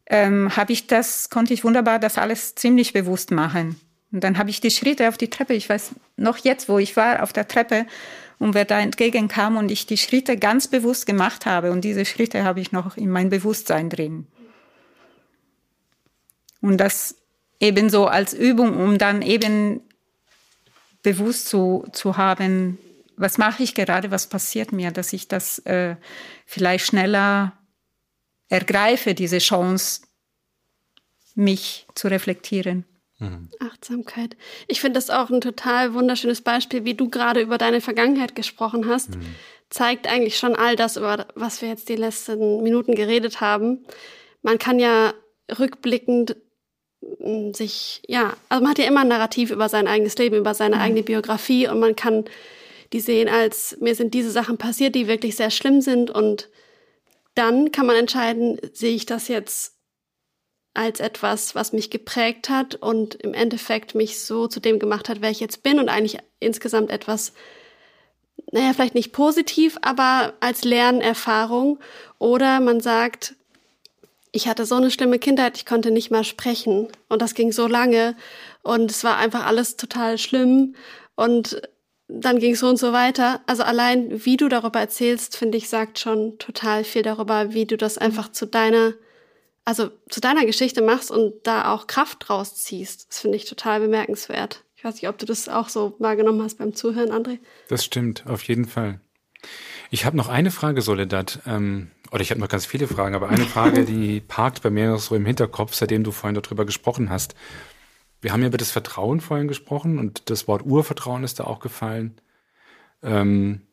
[SPEAKER 2] ähm, habe ich das, konnte ich wunderbar das alles ziemlich bewusst machen. Und dann habe ich die Schritte auf die Treppe, ich weiß noch jetzt, wo ich war, auf der Treppe und wer da entgegenkam und ich die Schritte ganz bewusst gemacht habe. Und diese Schritte habe ich noch in mein Bewusstsein drin. Und das ebenso als Übung, um dann eben bewusst zu, zu haben, was mache ich gerade, was passiert mir, dass ich das äh, vielleicht schneller ergreife, diese Chance, mich zu reflektieren.
[SPEAKER 3] Mhm. Achtsamkeit. Ich finde das auch ein total wunderschönes Beispiel, wie du gerade über deine Vergangenheit gesprochen hast. Mhm. Zeigt eigentlich schon all das, über was wir jetzt die letzten Minuten geredet haben. Man kann ja rückblickend sich, ja, also man hat ja immer ein Narrativ über sein eigenes Leben, über seine mhm. eigene Biografie und man kann die sehen als, mir sind diese Sachen passiert, die wirklich sehr schlimm sind und dann kann man entscheiden, sehe ich das jetzt als etwas, was mich geprägt hat und im Endeffekt mich so zu dem gemacht hat, wer ich jetzt bin und eigentlich insgesamt etwas, naja, vielleicht nicht positiv, aber als Lernerfahrung. Oder man sagt, ich hatte so eine schlimme Kindheit, ich konnte nicht mal sprechen und das ging so lange und es war einfach alles total schlimm und dann ging es so und so weiter. Also allein, wie du darüber erzählst, finde ich, sagt schon total viel darüber, wie du das einfach zu deiner also zu deiner Geschichte machst und da auch Kraft draus ziehst. Das finde ich total bemerkenswert. Ich weiß nicht, ob du das auch so wahrgenommen hast beim Zuhören, André.
[SPEAKER 1] Das stimmt, auf jeden Fall. Ich habe noch eine Frage, Soledad. Ähm, oder ich habe noch ganz viele Fragen, aber eine Frage, die parkt bei mir noch so im Hinterkopf, seitdem du vorhin darüber gesprochen hast. Wir haben ja über das Vertrauen vorhin gesprochen und das Wort Urvertrauen ist da auch gefallen. Ähm,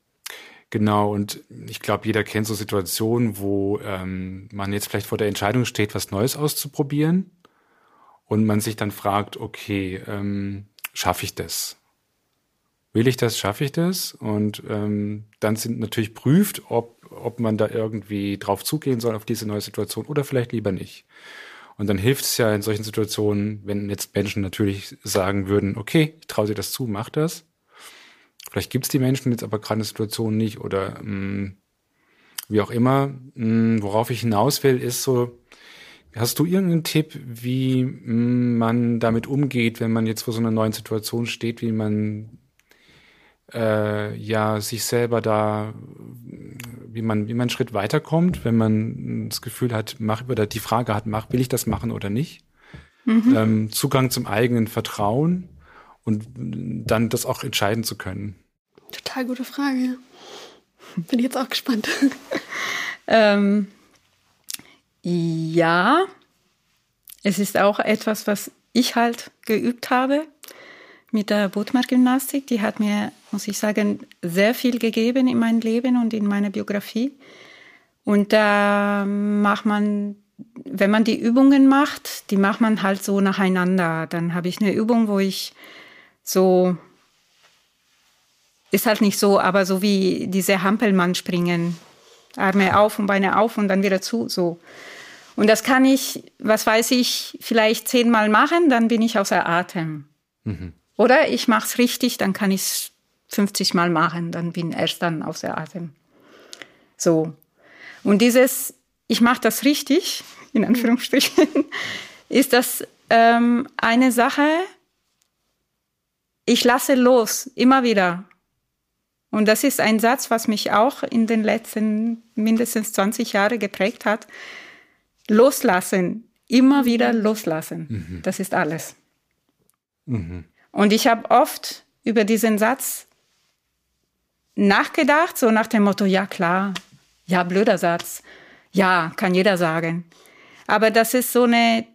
[SPEAKER 1] Genau, und ich glaube, jeder kennt so Situationen, wo ähm, man jetzt vielleicht vor der Entscheidung steht, was Neues auszuprobieren und man sich dann fragt, okay, ähm, schaffe ich das? Will ich das, schaffe ich das? Und ähm, dann sind natürlich prüft, ob, ob man da irgendwie drauf zugehen soll auf diese neue Situation oder vielleicht lieber nicht. Und dann hilft es ja in solchen Situationen, wenn jetzt Menschen natürlich sagen würden, okay, ich traue dir das zu, mach das Vielleicht gibt es die Menschen jetzt aber gerade eine Situation nicht oder mh, hm, wie auch immer. Mh, hm, worauf ich hinaus will, ist so, hast du irgendeinen Tipp, wie mh, hm, man damit umgeht, wenn man jetzt vor so einer neuen Situation steht, wie man äh, ja sich selber da, wie man, wie man einen Schritt weiterkommt, wenn man das Gefühl hat, mach oder die Frage hat, mach, will ich das machen oder nicht? Mhm. Ähm, Zugang zum eigenen Vertrauen und dann das auch entscheiden zu können.
[SPEAKER 3] Total gute Frage. Bin ich jetzt auch gespannt.
[SPEAKER 2] ähm, ja, es ist auch etwas, was ich halt geübt habe mit der Bodmer-Gymnastik. Die hat mir, muss ich sagen, sehr viel gegeben in meinem Leben und in meiner Biografie. Und da macht man, wenn man die Übungen macht, die macht man halt so nacheinander. Dann habe ich eine Übung, wo ich so ist halt nicht so, aber so wie diese Hampelmann springen. Arme auf und Beine auf und dann wieder zu, so. Und das kann ich, was weiß ich, vielleicht zehnmal machen, dann bin ich außer Atem. Mhm. Oder ich mache es richtig, dann kann ich es 50 Mal machen, dann bin ich erst dann außer Atem. So. Und dieses, ich mache das richtig, in Anführungsstrichen, ist das ähm, eine Sache, ich lasse los, immer wieder. Und das ist ein Satz, was mich auch in den letzten mindestens 20 Jahren geprägt hat. Loslassen, immer wieder loslassen. Mhm. Das ist alles. Mhm. Und ich habe oft über diesen Satz nachgedacht, so nach dem Motto, ja klar, ja, blöder Satz. Ja, kann jeder sagen. Aber das ist so eine,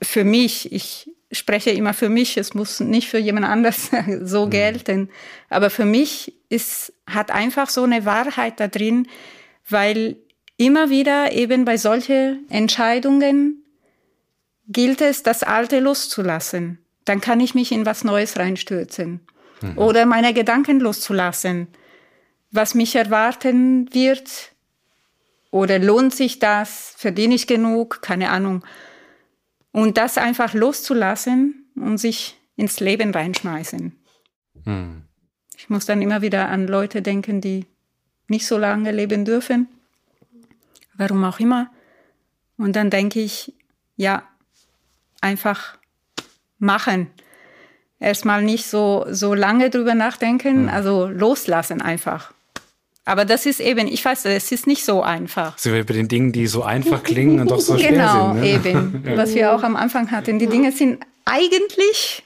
[SPEAKER 2] für mich, ich spreche immer für mich, es muss nicht für jemand anders so mhm. gelten. Aber für mich ist, hat einfach so eine Wahrheit da drin, weil immer wieder eben bei solchen Entscheidungen gilt es, das Alte loszulassen. Dann kann ich mich in was Neues reinstürzen. Mhm. Oder meine Gedanken loszulassen. Was mich erwarten wird. Oder lohnt sich das? Verdiene ich genug? Keine Ahnung. Und das einfach loszulassen und sich ins Leben reinschmeißen. Hm. Ich muss dann immer wieder an Leute denken, die nicht so lange leben dürfen. Warum auch immer. Und dann denke ich, ja, einfach machen. Erstmal nicht so, so lange drüber nachdenken, also loslassen einfach. Aber das ist eben, ich weiß, es ist nicht so einfach.
[SPEAKER 1] Sind wir bei den Dingen, die so einfach klingen und doch so schwer
[SPEAKER 2] genau,
[SPEAKER 1] sind.
[SPEAKER 2] Genau, eben. Was wir auch am Anfang hatten. Die Dinge sind eigentlich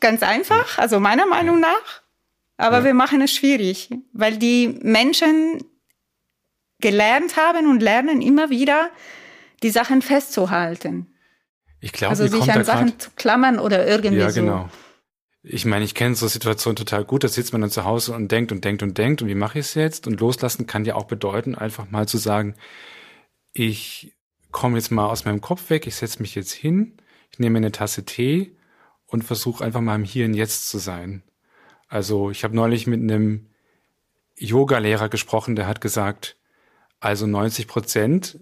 [SPEAKER 2] ganz einfach, also meiner Meinung nach. Aber ja. wir machen es schwierig, weil die Menschen gelernt haben und lernen immer wieder, die Sachen festzuhalten.
[SPEAKER 1] Ich glaube,
[SPEAKER 2] also sich an Sachen zu klammern oder irgendwie
[SPEAKER 1] ja,
[SPEAKER 2] so.
[SPEAKER 1] Ja, genau. Ich meine, ich kenne so Situationen total gut. Da sitzt man dann zu Hause und denkt und denkt und denkt und wie mache ich es jetzt? Und loslassen kann ja auch bedeuten, einfach mal zu sagen, ich komme jetzt mal aus meinem Kopf weg, ich setze mich jetzt hin, ich nehme eine Tasse Tee und versuche einfach mal im Hier und Jetzt zu sein. Also ich habe neulich mit einem Yoga-Lehrer gesprochen, der hat gesagt, also 90 Prozent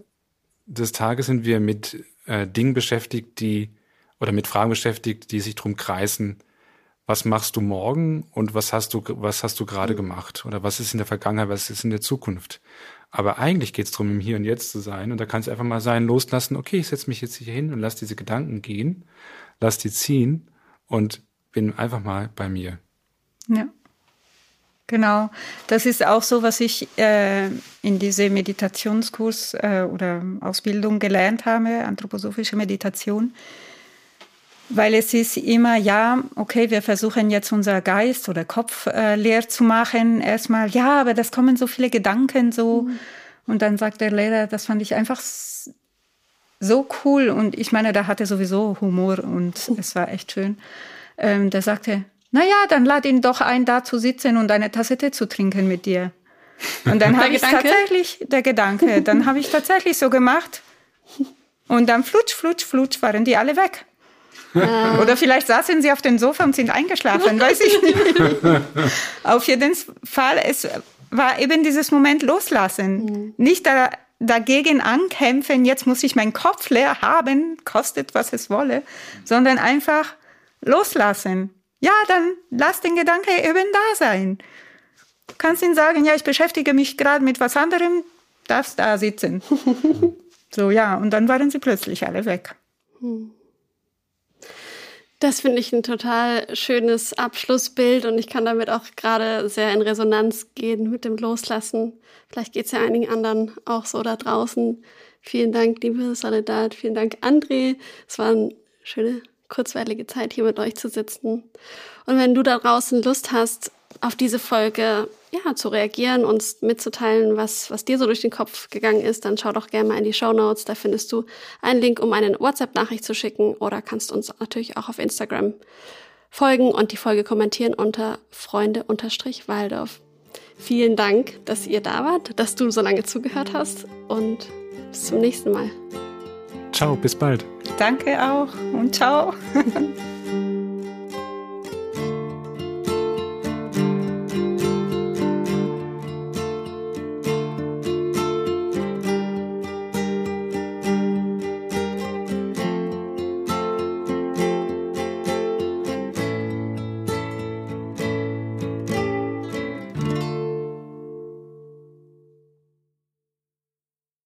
[SPEAKER 1] des Tages sind wir mit äh, Dingen beschäftigt, die oder mit Fragen beschäftigt, die sich drum kreisen, was machst du morgen und was hast du, was hast du gerade gemacht? Oder was ist in der Vergangenheit, was ist in der Zukunft? Aber eigentlich geht es darum, im Hier und Jetzt zu sein. Und da kann es einfach mal sein, loslassen, okay, ich setze mich jetzt hier hin und lass diese Gedanken gehen, lass die ziehen und bin einfach mal bei mir.
[SPEAKER 2] Ja. Genau, das ist auch so, was ich äh, in diese Meditationskurs äh, oder Ausbildung gelernt habe, anthroposophische Meditation weil es ist immer, ja, okay, wir versuchen jetzt unser Geist oder Kopf äh, leer zu machen. Erstmal, ja, aber das kommen so viele Gedanken so. Mhm. Und dann sagt der Lehrer, das fand ich einfach so cool. Und ich meine, da hatte sowieso Humor und mhm. es war echt schön. Ähm, der sagte, na ja, dann lad ihn doch ein, da zu sitzen und eine Tasse Tee zu trinken mit dir. Und dann habe ich tatsächlich, der Gedanke, dann habe ich tatsächlich so gemacht. Und dann flutsch, flutsch, flutsch waren die alle weg. Ah. Oder vielleicht saßen sie auf dem Sofa und sind eingeschlafen, weiß ich nicht. auf jeden Fall, es war eben dieses Moment loslassen. Mhm. Nicht da, dagegen ankämpfen, jetzt muss ich meinen Kopf leer haben, kostet was es wolle, sondern einfach loslassen. Ja, dann lass den Gedanke eben da sein. Du kannst ihn sagen, ja, ich beschäftige mich gerade mit was anderem, darfst da sitzen. so, ja, und dann waren sie plötzlich alle weg. Mhm.
[SPEAKER 3] Das finde ich ein total schönes Abschlussbild und ich kann damit auch gerade sehr in Resonanz gehen mit dem Loslassen. Vielleicht geht es ja einigen anderen auch so da draußen. Vielen Dank, liebe Soledad. Vielen Dank, André. Es war eine schöne, kurzweilige Zeit, hier mit euch zu sitzen. Und wenn du da draußen Lust hast, auf diese Folge ja, zu reagieren, uns mitzuteilen, was, was dir so durch den Kopf gegangen ist, dann schau doch gerne mal in die Show Notes. Da findest du einen Link, um eine WhatsApp-Nachricht zu schicken oder kannst uns natürlich auch auf Instagram folgen und die Folge kommentieren unter Freunde-Waldorf. Vielen Dank, dass ihr da wart, dass du so lange zugehört hast und bis zum nächsten Mal.
[SPEAKER 1] Ciao, bis bald.
[SPEAKER 2] Danke auch und ciao.